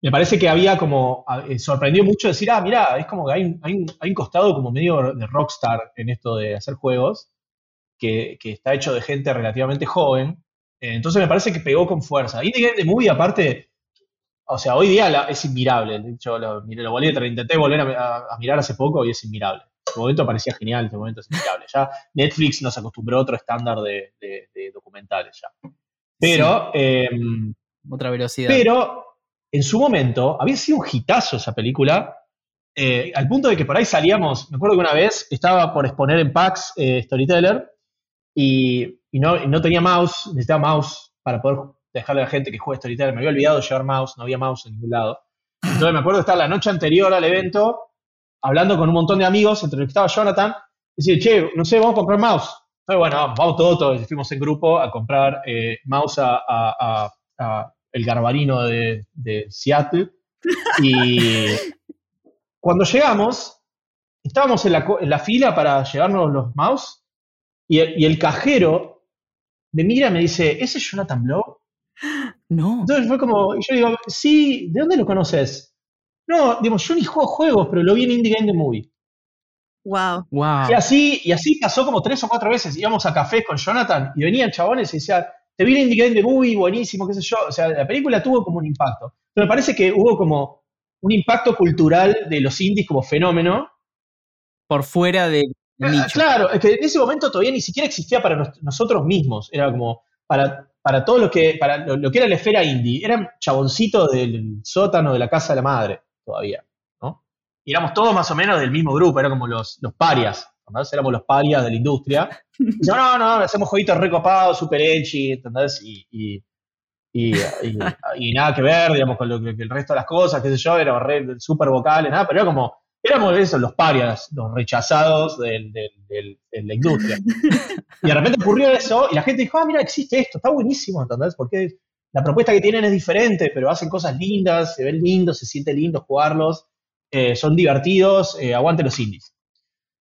me parece que había como, eh, sorprendió mucho decir, ah, mira, es como que hay, un, costado como medio de rockstar en esto de hacer juegos, que, que, está hecho de gente relativamente joven, eh, entonces me parece que pegó con fuerza. Indie Game The Movie, aparte, o sea, hoy día la- es inmirable. De hecho, lo, lo volví a tra- intenté volver a, a- a mirar hace poco y es inmirable. En este momento parecía genial, en este momento es inmirable. Ya Netflix nos acostumbró a otro estándar de, de- de documentales ya. Pero, em, Otra velocidad. pero en su momento había sido un hitazo esa película, eh, al punto de que por ahí salíamos, me acuerdo que una vez estaba por exponer en PAX eh, Storyteller y, y no, no tenía mouse, necesitaba mouse para poder dejarle a la gente que juegue Storyteller. Me había olvidado llevar mouse, no había mouse en ningún lado. Entonces me acuerdo de estar la noche anterior al evento hablando con un montón de amigos, entre los que estaba Jonathan, y decir, che, no sé, vamos a comprar mouse. Entonces, bueno, vamos, todos, todos, fuimos en grupo a comprar eh, mouse a, a- a- a el garbarino de, de Seattle. Y cuando llegamos, estábamos en la, en la fila para llevarnos los mouse, y el, y el cajero me mira y me dice, ¿ese es Jonathan Blow? No. Entonces fue como, y yo digo, sí, ¿de dónde lo conoces? No, digamos, yo ni juego juegos, pero lo vi en Indie Game The Movie. Wow. Wow. Y así, y así pasó como tres o cuatro veces. Íbamos a cafés con Jonathan y venían chabones y decían, te vi en Indie Game The Movie, buenísimo, qué sé yo. O sea, la película tuvo como un impacto. Pero me parece que hubo como un impacto cultural de los indies como fenómeno. Por fuera de- nicho. Claro, es que en ese momento todavía ni siquiera existía para nos- nosotros mismos. Era como para, para todo lo que, para lo, lo que era la esfera indie. Eran chaboncitos del sótano de la casa de la madre todavía, ¿no? Y éramos todos más o menos del mismo grupo, eran como los, los parias. ¿entendés? Éramos los parias de la industria. Y decían, no, no, hacemos jueguitos recopados, super edgy, ¿entendés? Y, y, y, y- nada que ver, digamos, con lo que, el resto de las cosas, qué sé yo, éramos re, super vocales, nada, pero era como, éramos esos, los parias, los rechazados del- del- del- de la industria. Y de repente ocurrió eso y la gente dijo, ah, mira, existe esto, está buenísimo, ¿entendés? Porque la propuesta que tienen es diferente, pero hacen cosas lindas, se ven lindos, se siente lindo jugarlos, eh, son divertidos, eh, aguante los indies.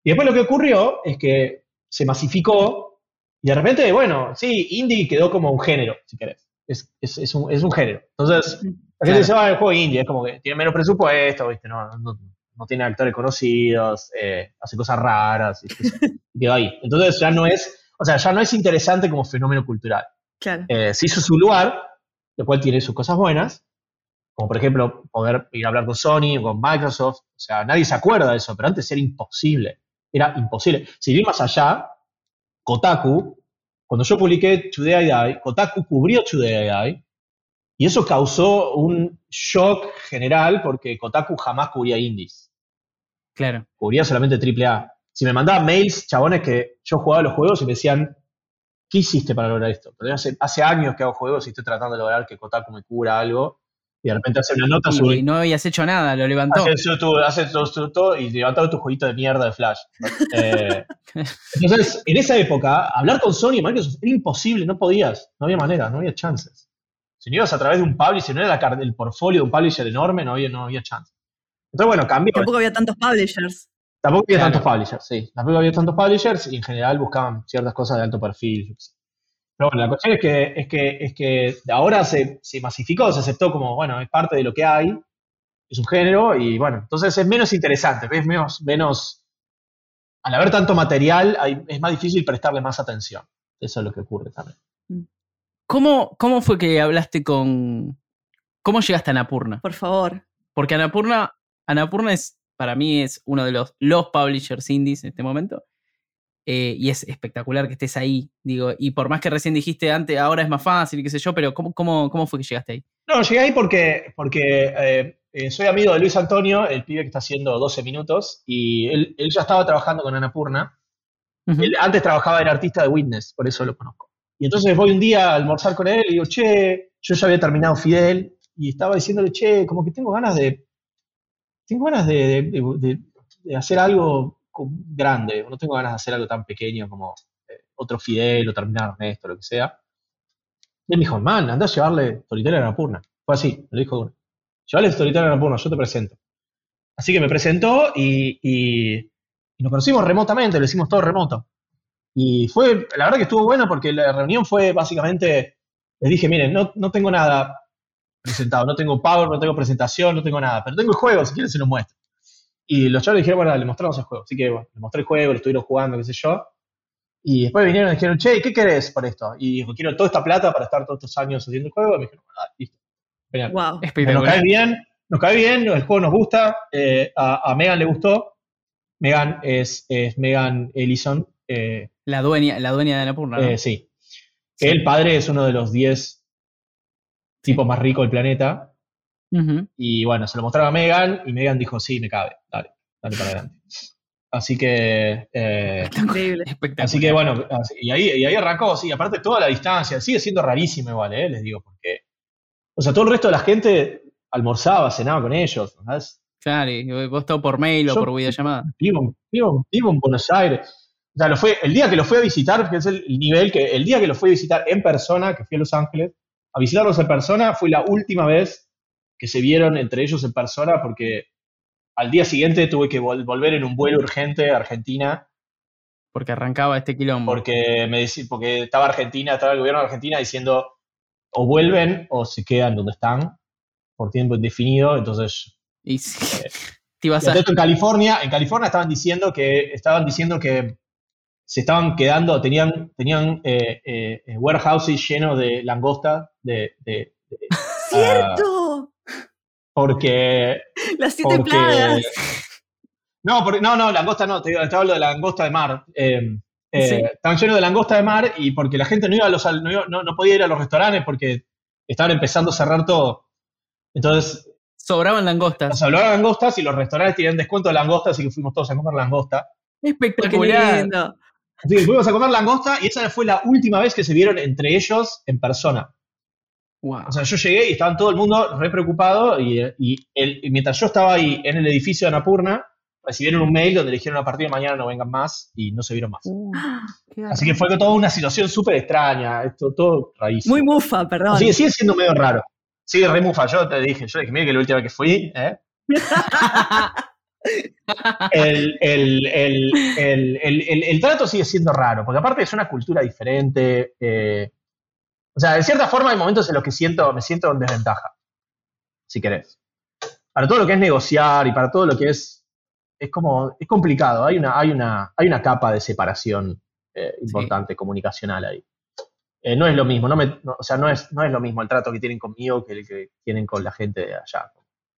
Y después lo que ocurrió es que se masificó y de repente, bueno, sí, indie quedó como un género, si querés. Es, es- es un, es un género. Entonces, la gente Claro. dice, ah, el juego indie, es como que tiene menos presupuesto, ¿viste? No, no, no tiene actores conocidos, eh, hace cosas raras, y, y quedó ahí. Entonces ya no es, o sea, ya no es interesante como fenómeno cultural. Claro. Eh, se hizo su lugar, lo cual tiene sus cosas buenas, como por ejemplo poder ir a hablar con Sony o con Microsoft. O sea, nadie se acuerda de eso, pero antes era imposible. Era imposible. Si ir más allá, Kotaku, cuando yo publiqué Today I Die, Kotaku cubrió Today I Die, y eso causó un shock general porque Kotaku jamás cubría indies Claro. cubría solamente AAA. Si me mandaban mails, chabones, que yo jugaba los juegos y me decían, ¿qué hiciste para lograr esto? Pero hace, hace años que hago juegos y estoy tratando de lograr que Kotaku me cubra algo. Y de repente hace una nota Y, sobre. no habías hecho nada, lo levantó. Hace, tú- hace todo, y levantaron tu jueguito de mierda de Flash. Eh, entonces, en esa época, hablar con Sony y Microsoft era imposible, no podías, no había manera, no había chances. Si no ibas a través de un publisher, si no era la el portfolio de un publisher enorme, no había, no había chance. Entonces, bueno, cambió. Tampoco había tantos publishers. Tampoco había Claro. tantos publishers, sí. Tampoco había tantos publishers y en general buscaban ciertas cosas de alto perfil. Pero bueno, la cuestión es que, es que, es que ahora se, se masificó, se aceptó como, bueno, es parte de lo que hay, es un género y bueno, entonces es menos interesante, es menos, menos, al haber tanto material hay- es más difícil prestarle más atención. Eso es lo que ocurre también. ¿Cómo, ¿Cómo fue que hablaste con. ¿Cómo llegaste a Anapurna? Por favor. Porque Anapurna, Anapurna es, para mí, es uno de los, los publishers indies en este momento. Eh, y es espectacular que estés ahí. Digo, y por más que recién dijiste antes, ahora es más fácil, qué sé yo, pero ¿cómo, cómo, cómo fue que llegaste ahí? No, llegué ahí porque, porque eh, eh, soy amigo de Luis Antonio, el pibe que está haciendo 12 minutos, y él, él ya estaba trabajando con Anapurna. Él antes trabajaba, era artista de Witness, por eso lo conozco. Y entonces voy un día a almorzar con él y digo, che, yo ya había terminado Fidel y estaba diciéndole, che, como que tengo ganas de. Tengo ganas de, hacer algo grande. No tengo ganas de hacer algo tan pequeño como eh, otro Fidel o terminar Ernesto, lo que sea. Y él me dijo, man, anda a llevarle Storyteller a Napurna. Fue así, me lo dijo una. Llevarle Storyteller a Napurna, yo te presento. Así que me presentó y- y nos conocimos remotamente, lo hicimos todo remoto. Y fue, la verdad que estuvo bueno porque la reunión fue básicamente, les dije, miren, no, no tengo nada presentado, no tengo power, no tengo presentación, no tengo nada, pero tengo el juego, si quieren se lo muestro. Y los chavos le dijeron, bueno, le mostramos el juego. Así que bueno, le mostré el juego, lo estuvieron jugando, qué sé yo. Y después vinieron y dijeron, che, ¿qué querés por esto? Y dijo, quiero toda esta plata para estar todos estos años haciendo el juego. Y me dijeron, ah, listo. Genial. Wow. Nos cae bien, nos cae bien, el juego nos gusta, eh, a, a Megan le gustó. Megan es, es Megan Ellison, eh, La dueña, la dueña de Annapurna. ¿no? eh, sí. Sí. El padre es uno de los 10 tipos más ricos del planeta. Y bueno, se lo mostraron a Megan y Megan dijo, sí, me cabe, dale, dale para adelante. Así que, eh, Increíble. Espectacular. así que bueno, así- y ahí, y ahí arrancó, sí, aparte toda la distancia, sigue siendo rarísimo igual, eh, les digo, porque, o sea, todo el resto de la gente almorzaba, cenaba con ellos, ¿sabes? Claro, y vos todo por mail o por videollamada. Vivo, vivo, vivo en Buenos Aires. O sea, lo fue, el día que lo fui a visitar, que es el, el nivel que, el día que lo fui a visitar en persona, que fui a Los Ángeles, a visitarlos en persona, fue la última vez que se vieron entre ellos en persona, porque al día siguiente tuve que vol- volver en un vuelo urgente a Argentina, Porque arrancaba este quilombo. porque, me porque estaba Argentina, estaba el gobierno de Argentina diciendo o vuelven o se quedan donde están por tiempo indefinido, entonces Y sí, Eh, te ibas a. en California, en California estaban diciendo que estaban diciendo que se estaban quedando, tenían, tenían eh, eh, eh, warehouses llenos de langosta, de, de- de- ¡Cierto! porque, Las siete porque plagas. no, porque, no, no, langosta no, te, digo, te hablo de langosta de mar. eh, eh, Sí. Estaban llenos de langosta de mar y porque la gente no iba a los, al- no, iba- no- no podía ir a los restaurantes porque estaban empezando a cerrar todo. Entonces, Sobraban langostas. de langostas y los restaurantes tenían descuento de langosta, así que fuimos todos a comer langosta. Qué Espectacular. Que fuimos a comer langosta y esa fue la última vez que se vieron entre ellos en persona. Wow. O sea, yo llegué y estaban todo el mundo re preocupado y, y el- y mientras yo estaba ahí en el edificio de Anapurna, recibieron un mail donde le dijeron a partir de mañana no vengan más y no se vieron más. Uh, qué Así que fue toda una situación súper extraña, esto todo rarísimo. Muy mufa, perdón. Sigue, sigue siendo medio raro. Sigue re mufa, yo te dije, yo dije, mira que la última vez que fui, ¿eh? el, trato sigue siendo raro, porque aparte es una cultura diferente. eh, o sea, de cierta forma hay momentos en los que siento, me siento en desventaja, si querés. Para todo lo que es negociar y para todo lo que es, es como, es complicado, hay una, hay una, hay una capa de separación eh, importante, comunicacional ahí. Eh, no es lo mismo, no me, no- o sea, no es, no es lo mismo el trato que tienen conmigo que el que tienen con la gente de allá.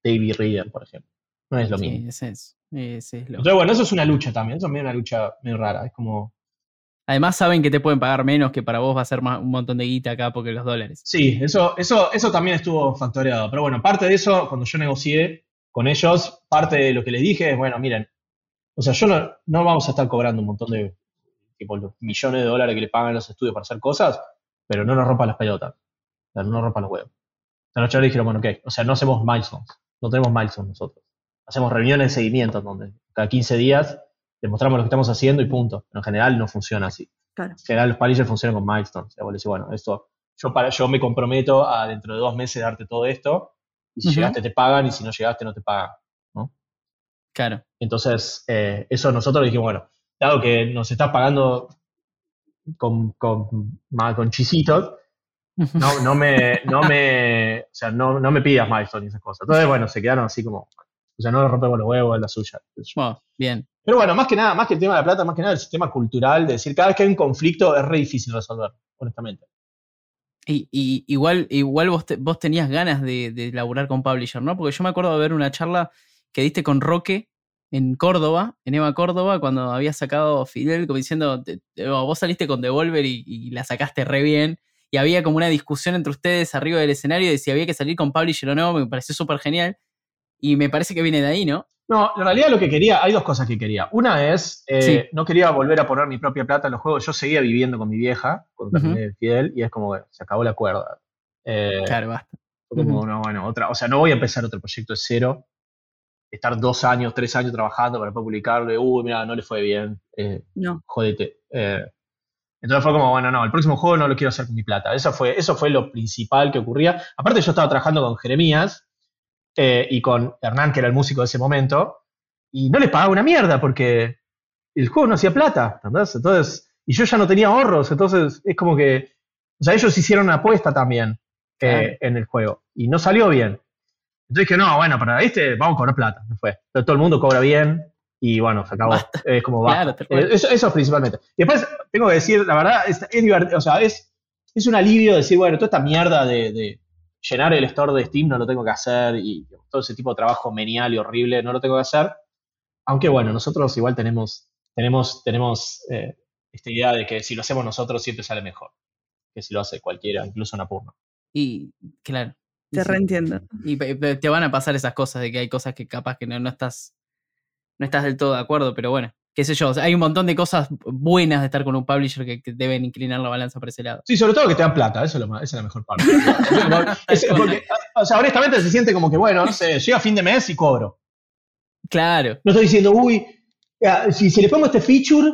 David Reader, por ejemplo. No es lo mismo. Sí, ese es. Ese es lo. Entonces, bueno, eso es una lucha también, eso es medio una lucha medio rara. Es como, Además, saben que te pueden pagar menos, que para vos va a ser más- un montón de guita acá porque los dólares. sí, eso, eso, eso también estuvo factoreado. Pero bueno, parte de eso, cuando yo negocié con ellos, parte de lo que les dije es, bueno, miren, o sea, yo no, no vamos a estar cobrando un montón de, tipo, los millones de dólares que le pagan los estudios para hacer cosas, pero no nos rompan las pelotas, o sea, no nos rompan los huevos. La noche dijeron, bueno, ok, o sea, no hacemos milestones, no tenemos milestones nosotros. Hacemos reuniones de seguimiento donde cada 15 días demostramos lo que estamos haciendo y punto. Pero en general no funciona así. Claro. En general los publishers funcionan con milestones. Vos decís, bueno, esto, yo, para, yo me comprometo a dentro de dos meses darte todo esto, y si llegaste te pagan, y si no llegaste no te pagan. Claro. Entonces, eh, eso nosotros dijimos, bueno, dado que nos estás pagando con, con, con chisitos, no, no me, no me, o sea, no, no me pidas milestone y esas cosas. Entonces, bueno, se quedaron así como, o sea, no le rompemos los huevos, es la suya. Bueno, bien. Pero bueno, más que nada, más que el tema de la plata, más que nada el sistema cultural, de decir, cada vez que hay un conflicto es re difícil resolver, honestamente. Y, y igual, igual vos, te- vos tenías ganas de, de laburar con Publisher, ¿no? Porque yo me acuerdo de ver una charla que diste con Roque en Córdoba, en Eva Córdoba, cuando había sacado Fidel, como diciendo, te- te- oh, vos saliste con Devolver y, y la sacaste re bien. Y había como una discusión entre ustedes arriba del escenario de si había que salir con Publisher o no, me pareció súper genial. Y me parece que viene de ahí, ¿no? No, en realidad lo que quería, hay dos cosas que quería. Una es, eh, Sí. no quería volver a poner mi propia plata en los juegos. Yo seguía viviendo con mi vieja cuando Ujú. terminé Fidel y es como que se acabó la cuerda. Eh, Claro, basta. Fue como, Ujú. no, bueno, otra, o sea, no voy a empezar otro proyecto de cero, estar dos años, tres años trabajando para publicarlo, uy, mira, no le fue bien, eh, No. jódete. Entonces fue como, bueno, no, el próximo juego no lo quiero hacer con mi plata. Eso fue, eso fue lo principal que ocurría. Aparte yo estaba trabajando con Jeremías eh, y con Hernán, que era el músico de ese momento, y no les pagaba una mierda porque el juego no hacía plata, ¿entendés? Entonces, y yo ya no tenía ahorros, entonces es como que, o sea, ellos hicieron una apuesta también eh, en el juego y no salió bien. Entonces dije, no, bueno, para este vamos a cobrar plata, no fue. Pero todo el mundo cobra bien y bueno, se acabó. Basta. Es como va. Claro, cual. eso, eso principalmente. Y después tengo que decir, la verdad, es, es divertido, o sea, es, es un alivio decir, bueno, toda esta mierda de, de llenar el store de Steam no lo tengo que hacer y todo ese tipo de trabajo menial y horrible no lo tengo que hacer. Aunque bueno, nosotros igual tenemos, tenemos, tenemos eh, esta idea de que si lo hacemos nosotros siempre sale mejor que si lo hace cualquiera, incluso en Apurno. Y claro. Te reentiendo. Y te van a pasar esas cosas de que hay cosas que capaz que no, no estás no estás del todo de acuerdo, pero bueno, qué sé yo, hay un montón de cosas buenas de estar con un publisher que, deben inclinar la balanza para ese lado. Sí, sobre todo que te dan plata, eso es, lo esa es la mejor parte. o sea, honestamente se siente como que, bueno, no sé, llega a fin de mes y cobro. Claro. No estoy diciendo, uy, si, si le pongo este feature,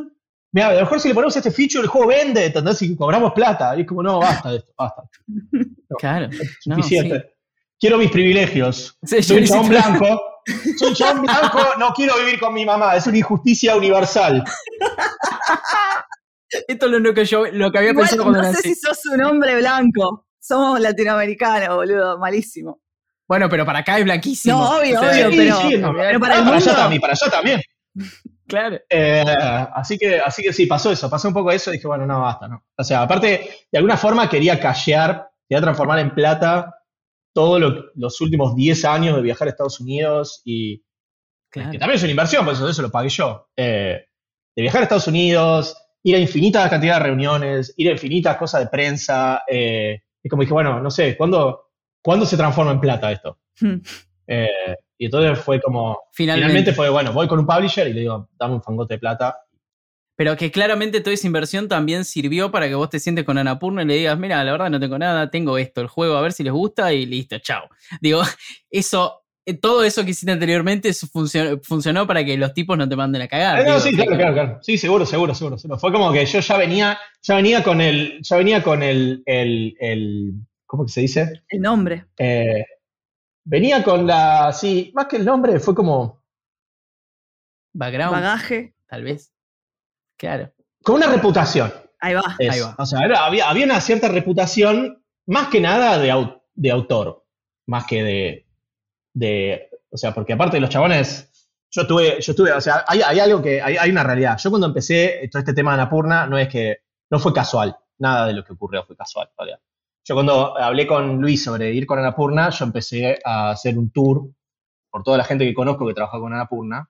mira, a lo mejor si le ponemos este feature, el juego vende, ¿entendés? Y cobramos plata. Y es como, no, basta de esto, basta. claro. suficiente. Quiero mis privilegios. Soy un chabón blanco. Soy un chabón blanco, no quiero vivir con mi mamá. Es una injusticia universal. Esto es lo que yo lo que había pensado cuando No sé si sos un hombre blanco. Somos latinoamericanos, boludo. Malísimo. Bueno, pero para acá es blanquísimo. No, obvio, obvio, pero, pero, para, el mundo... allá también, para allá también. Claro. Eh, así, que, así que sí, pasó eso, pasó un poco eso y dije, bueno, no, basta, ¿no? O sea, aparte, de alguna forma quería callear, quería transformar en plata todos los últimos 10 años de viajar a Estados Unidos y que también es una inversión, por eso, eso lo pagué yo. Eh, de viajar a Estados Unidos, ir a infinitas cantidades de reuniones, ir a infinitas cosas de prensa. Eh, y como dije, bueno, no sé, ¿cuándo, ¿cuándo se transforma en plata esto? Hmm. Eh, y entonces fue como. Finalmente. fue, bueno, voy con un publisher y le digo, dame un fangote de plata. Pero que claramente toda esa inversión también sirvió para que vos te sientes con Anapurna y le digas, mira, la verdad no tengo nada, tengo esto, el juego, a ver si les gusta y listo, chao. Digo, eso, eh, todo eso que hiciste anteriormente funcionó, para que los tipos no te manden a cagar. Eh, sí, claro, claro, claro. Sí, seguro, seguro, seguro, Fue como que yo ya venía, ya venía con el, ya venía con el, el, el ¿cómo que se dice? El nombre. Eh, venía con la, sí, más que el nombre, fue como... Background. Bagaje. Tal vez. Claro. Con una reputación. Ahí va. Ahí va. O sea, había, había, una cierta reputación, más que nada de, de autor, más que de, de, O sea, porque aparte de los chabones, yo tuve, yo estuve, o sea, hay, hay algo que, hay, hay, una realidad. Yo cuando empecé todo este tema de Anapurna, no es que, no fue casual, nada de lo que ocurrió fue casual, Yo cuando hablé con Luis sobre ir con Anapurna, yo empecé a hacer un tour por toda la gente que conozco que trabaja con Anapurna,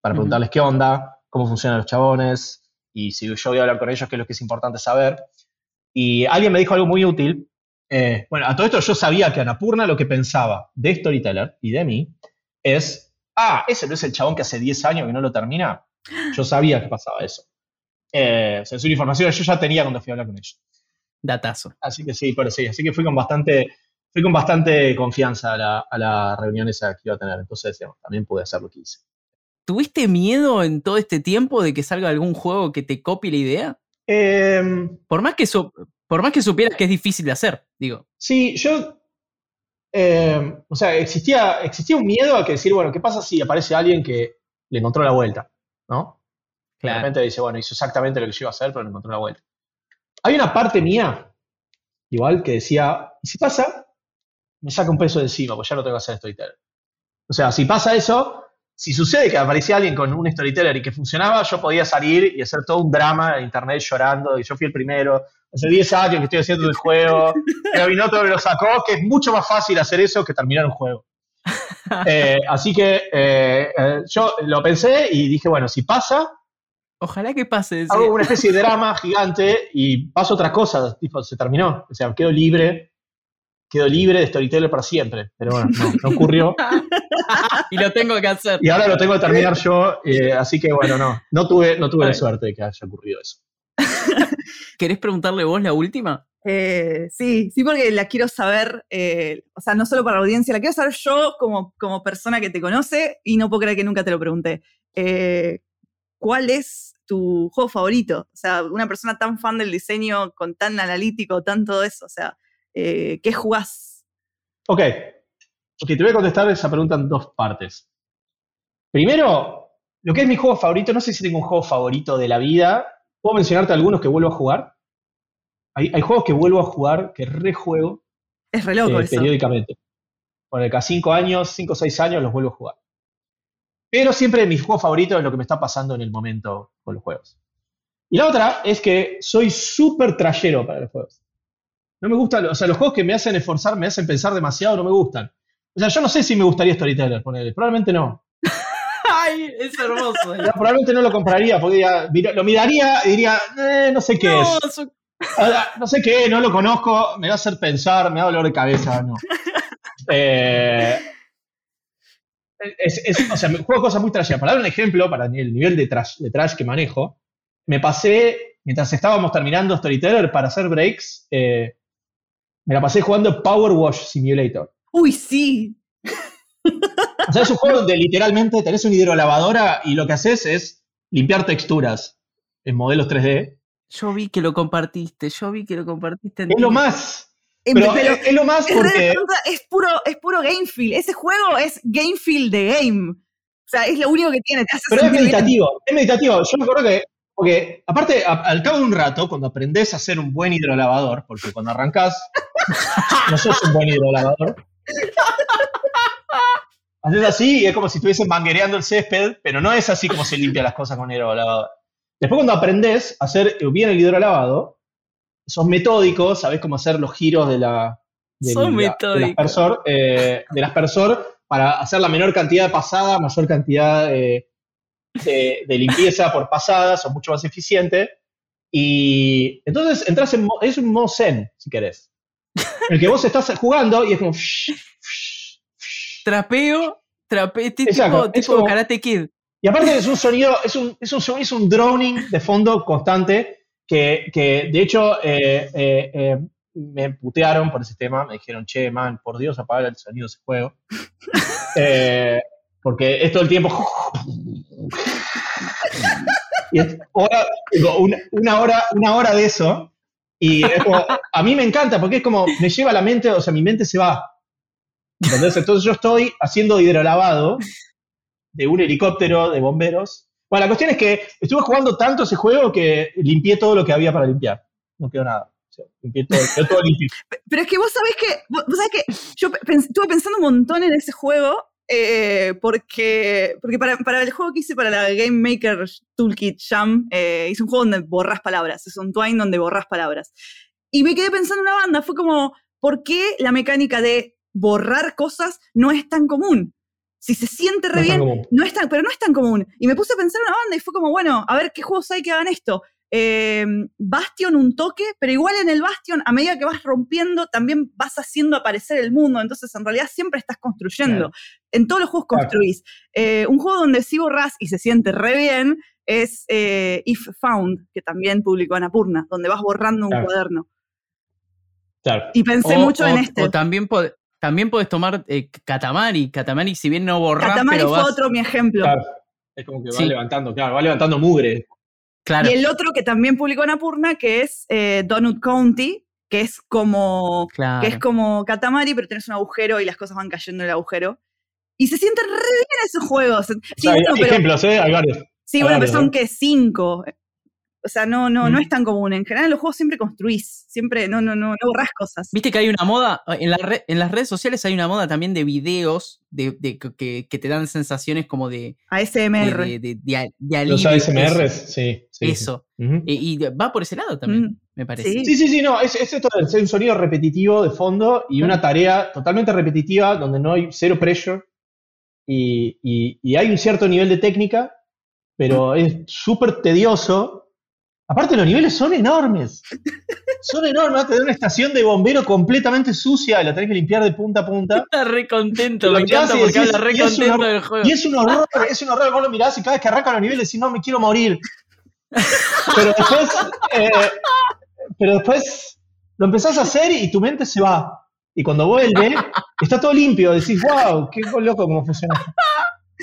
para preguntarles qué onda, cómo funcionan los chabones, y si yo voy a hablar con ellos, qué es lo que es importante saber. Y alguien me dijo algo muy útil. Eh, bueno, a todo esto yo sabía que Anapurna lo que pensaba de Storyteller y de mí es, ah, ese no es el chabón que hace 10 años que no lo termina. Yo sabía que pasaba eso. Eh, es una información que yo ya tenía cuando fui a hablar con ellos. Datazo. Así que sí, pero sí, así que fui con bastante, fui con bastante confianza a la, a la reunión esa que iba a tener. Entonces, también pude hacer lo que hice. ¿Tuviste miedo en todo este tiempo de que salga algún juego que te copie la idea? Em, por, más que por más que supieras que es difícil de hacer, digo. Sí, yo. Em, o sea, existía, existía un miedo a que decir, bueno, ¿qué pasa si aparece alguien que le encontró la vuelta? ¿No? Claramente dice, bueno, hizo exactamente lo que yo iba a hacer, pero le encontró la vuelta. Hay una parte mía, igual, que decía, ¿y si pasa? Me saca un peso de encima, pues ya no tengo que hacer storyteller. O sea, si pasa eso, si sucede que aparecía alguien con un storyteller y que funcionaba, yo podía salir y hacer todo un drama en internet llorando, y yo fui el primero. Hace 10 años que estoy haciendo el juego, Gabinoto me lo sacó, que es mucho más fácil hacer eso que terminar un juego. Eh, así que eh, eh, yo lo pensé y dije, bueno, si pasa... Ojalá que pase. Hago una especie de drama gigante y paso otras cosas, tipo, se terminó. O sea, quedo libre quedo libre de Storyteller para siempre. Pero bueno, no, ocurrió. y lo tengo que hacer. Y ahora lo tengo que terminar yo, eh, así que bueno, no, no tuve, no tuve la suerte de que haya ocurrido eso. ¿Querés preguntarle vos la última? Eh, sí, sí, porque la quiero saber, eh, o sea, no solo para la audiencia, la quiero saber yo como, como persona que te conoce y no puedo creer que nunca te lo pregunté. ¿Cuál es tu juego favorito? O sea, una persona tan fan del diseño, con tan analítico, tan todo eso, o sea, eh, ¿qué jugás? Ok. Ok, te voy a contestar esa pregunta en dos partes. Primero, lo que es mi juego favorito, no sé si tengo un juego favorito de la vida. ¿Puedo mencionarte algunos que vuelvo a jugar? Hay, juegos que vuelvo a jugar, que rejuego. Es re loco eh, Periódicamente. Por cada cinco años, cinco o seis años los vuelvo a jugar. Pero siempre mi juego favorito es lo que me está pasando en el momento con los juegos. Y la otra es que soy súper trayero para los juegos. No me gustan, o sea, los juegos que me hacen esforzar, me hacen pensar demasiado, no me gustan. O sea, yo no sé si me gustaría Storyteller, ponerle. Probablemente no. Ay, es hermoso. No, probablemente no lo compraría, porque ya, lo miraría y diría, eh, no sé qué No, es. su- No sé qué, no lo conozco, me va a hacer pensar, me da dolor de cabeza, no. Eh, es, es- o sea, juego cosas muy trasheras. Para dar un ejemplo, para el nivel de trash, de trash que manejo, me pasé, mientras estábamos terminando Storyteller para hacer breaks, eh, me la pasé jugando Power Wash Simulator. Uy, sí. O sea, es un juego donde literalmente tenés una hidrolavadora y lo que haces es limpiar texturas en modelos 3D. Yo vi que lo compartiste, yo vi que lo compartiste. en Es lo más. Pero, pero es, es lo más porque. es puro, es puro game feel. Ese juego es game feel de game. O sea, es lo único que tiene. Te hace Pero es bien. meditativo, es meditativo. Yo me acuerdo que, porque aparte, a- al cabo de un rato, cuando aprendes a ser un buen hidrolavador, porque cuando arrancás, no sos un buen hidrolavador, haces así y es como si estuviesen manguereando el césped, pero no es así como se limpia las cosas con hidrolavador. Después cuando aprendes a hacer bien el hidrolavado, sos metódico, sabés cómo hacer los giros de la... del- del aspersor, eh, del aspersor para hacer la menor cantidad de pasada, mayor cantidad eh, de, de limpieza por pasada, sos mucho más eficiente. Y entonces entras en, es un modo zen, si querés. El que vos estás jugando y es como... Trapeo, trapeo, tipo, Exacto, es tipo como- Karate Kid. Y aparte es un sonido, es un, es un, es un droning de fondo constante que, que, de hecho eh, eh, eh, me putearon por ese tema, me dijeron, che, man, por Dios, apaga el sonido de ese juego. Porque es todo el tiempo... y es hora- digo, una, una hora, una hora de eso. Y a mí me encanta porque es como, me lleva la mente, o sea, mi mente se va. ¿Entendés? Entonces yo estoy haciendo hidrolavado de un helicóptero de bomberos. Bueno, la cuestión es que estuve jugando tanto ese juego que limpié todo lo que había para limpiar. No quedó nada. Limpié todo, quedó todo. Pero es que vos sabés que, vos sabés que yo pe- pens- estuve pensando un montón en ese juego eh, porque, porque para, para el juego que hice para la Game Maker Toolkit Jam, eh, hice un juego donde borras palabras, es un Twine donde borras palabras. Y me quedé pensando en una banda, fue como, ¿por qué la mecánica de borrar cosas no es tan común? Si se siente re No bien, no es tan, pero no es tan común. Y me puse a pensar en una banda y fue como, bueno, a ver qué juegos hay que hagan esto. Eh, Bastion un toque, pero igual en el Bastion, a medida que vas rompiendo, también vas haciendo aparecer el mundo. Entonces, en realidad, siempre estás construyendo. Claro. En todos los juegos Claro. construís. Eh, un juego donde sí borrás y se siente re bien es eh, If Found, que también publicó Anapurna, donde vas borrando un Claro. cuaderno. Claro. Y pensé O- mucho o- en este. O también, pod- también podés tomar eh, Katamari. Katamari, si bien no borrás, Katamari pero fue vas... otro mi ejemplo. claro. Es como que va Sí. levantando, claro, va levantando mugre. Claro, Y el otro que también publicó Anapurna, que es eh, Donut County, que es como claro. que es como Katamari, pero tenés un agujero y las cosas van cayendo en el agujero. Y se sienten re bien esos juegos. Sí, O sea, hay, bueno, hay pero, ejemplos, ¿eh? Hay varios. sí, bueno, pero varios, son ¿eh? que cinco. O sea, no, no, no Mm. es tan común. En general, en los juegos siempre construís, siempre no, no, no, no borrás cosas. Viste que hay una moda, en, la re- en las redes sociales hay una moda también de videos de, de que- que, que te dan sensaciones como de, ASMR. de, de- de a- de Los alivio. ASMRs, sí. sí, Eso. Ujú. Y, y va por ese lado también, Mm, me parece. sí. Sí, sí, sí, no, es, es esto de ser un sonido repetitivo de fondo y una tarea totalmente repetitiva donde no hay cero pressure y, y- y hay un cierto nivel de técnica, pero es súper tedioso. Aparte, los niveles son enormes. Son enormes. Te da una estación de bombero completamente sucia y la tenés que limpiar de punta a punta. Está re contento, Lo me encanta porque decís, habla re contento del juego. Y es un horror, es un horror. Vos lo mirás y cada vez que arrancan los niveles decís, no, me quiero morir. Pero después, eh, pero después lo empezás a hacer y tu mente se va. Y cuando vuelve, está todo limpio. Decís, wow, qué loco cómo funciona. esto".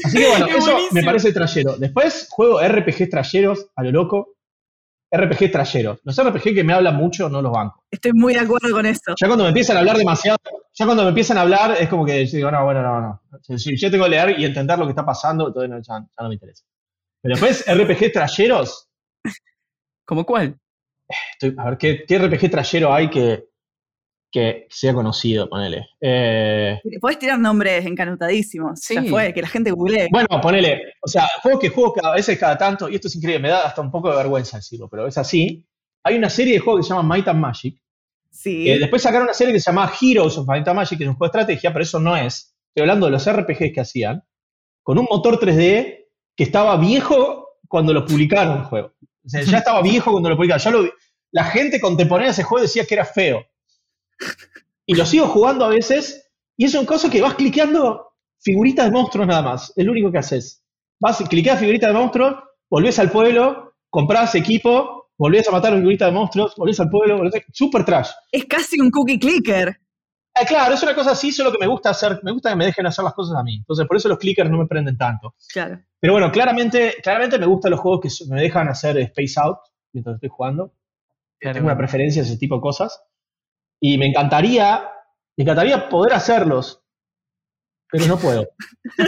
Así que bueno, Qué eso buenísimo. me parece trayero. Después juego RPG trayeros a lo loco. RPG trayeros. Los RPG que me hablan mucho no los banco. Estoy muy de acuerdo con eso. Ya cuando me empiezan a hablar demasiado, ya cuando me empiezan a hablar es como que yo digo, no, bueno, no, no. Si, yo tengo que leer y entender lo que está pasando, entonces no, ya, ya no me interesa. Pero después, RPG trayeros, ¿Cómo cuál? estoy- a ver, ¿qué, qué RPG trayero hay que, que sea conocido? Ponele. Eh, Podés tirar nombres encanutadísimos. Ya Sí. fue, que la gente googlee. bueno, ponele, o sea, juegos que juego cada veces cada tanto, y esto es increíble, me da hasta un poco de vergüenza decirlo, pero es así. Hay una serie de juegos que se llama Might and Magic, Sí. Eh, después sacaron una serie que se llamaba Heroes of Might and Magic, que es un juego de estrategia, pero eso no es. Estoy hablando de los RPGs que hacían, con un motor 3D que estaba viejo cuando lo publicaron el juego. O sea, ya estaba viejo cuando lo publicaron. Ya lo- la gente contemporánea de ese juego decía que era feo. Y lo sigo jugando a veces, y es un cosa que vas cliqueando figuritas de monstruos nada más. Es lo único que haces. Vas, cliqueas figuritas de monstruos, volvés al pueblo, compras equipo, volvés a matar a figuritas de monstruos, volvés al pueblo, volvés super trash. Es casi un cookie clicker. Ah, claro, es una cosa así, solo que me gusta hacer, me gusta que me dejen hacer las cosas a mí. Entonces, por eso los clickers no me prenden tanto. Claro. Pero bueno, claramente, claramente me gustan los juegos que me dejan hacer Space Out mientras estoy jugando. Tengo una preferencia a ese tipo de cosas. Y me encantaría, me encantaría poder hacerlos, pero no puedo.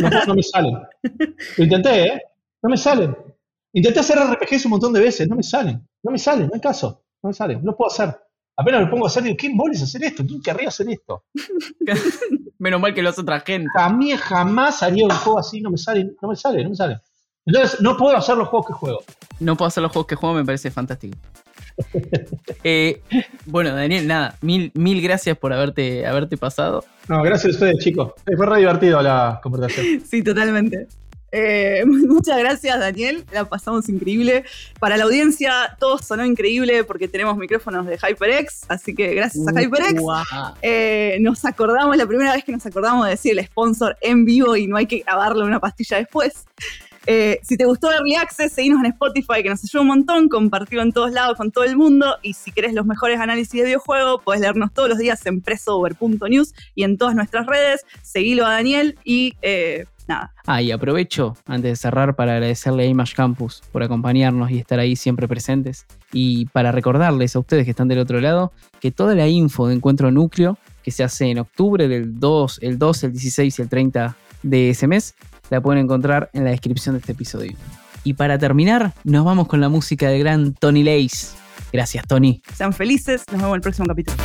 No, no me salen. Lo intenté, ¿eh? No me salen. Intenté hacer RPGs un montón de veces, no me salen. No me salen, no hay caso. No me salen, no puedo hacer. Apenas me pongo a hacer, digo, ¿quién boles hacer esto? ¿Quién querría hacer esto? Menos mal que lo hace otra gente. A mí jamás haría un juego así, no me sale, no me sale, no me sale. Entonces, no puedo hacer los juegos que juego. No puedo hacer los juegos que juego, me parece fantástico. Eh, bueno, Daniel, nada, mil, mil gracias por haberte, haberte pasado. No, gracias a ustedes, chicos. Eh, Fue re divertido la conversación. Sí, totalmente. Eh, muchas gracias, Daniel. La pasamos increíble. Para la audiencia, todo sonó increíble porque tenemos micrófonos de HyperX. Así que gracias a HyperX. Guau. Eh, nos acordamos, la primera vez que nos acordamos de decir el sponsor en vivo y no hay que grabarle una pastilla después. Eh, si te gustó Early Access, seguinos en Spotify, que nos ayuda un montón, compartirlo en todos lados con todo el mundo. Y si querés los mejores análisis de videojuego, podés leernos todos los días en pressover.news y en todas nuestras redes. Seguilo a Daniel y eh, nada. Ah, y aprovecho antes de cerrar para agradecerle a Image Campus por acompañarnos y estar ahí siempre presentes. Y para recordarles a ustedes que están del otro lado que toda la info de Encuentro Núcleo, que se hace en octubre del 2, el 2, el 16 y el 30 de ese mes, la pueden encontrar en la descripción de este episodio. Y para terminar, nos vamos con la música del gran Tony Lace. Gracias, Tony. Sean felices, nos vemos en el próximo capítulo.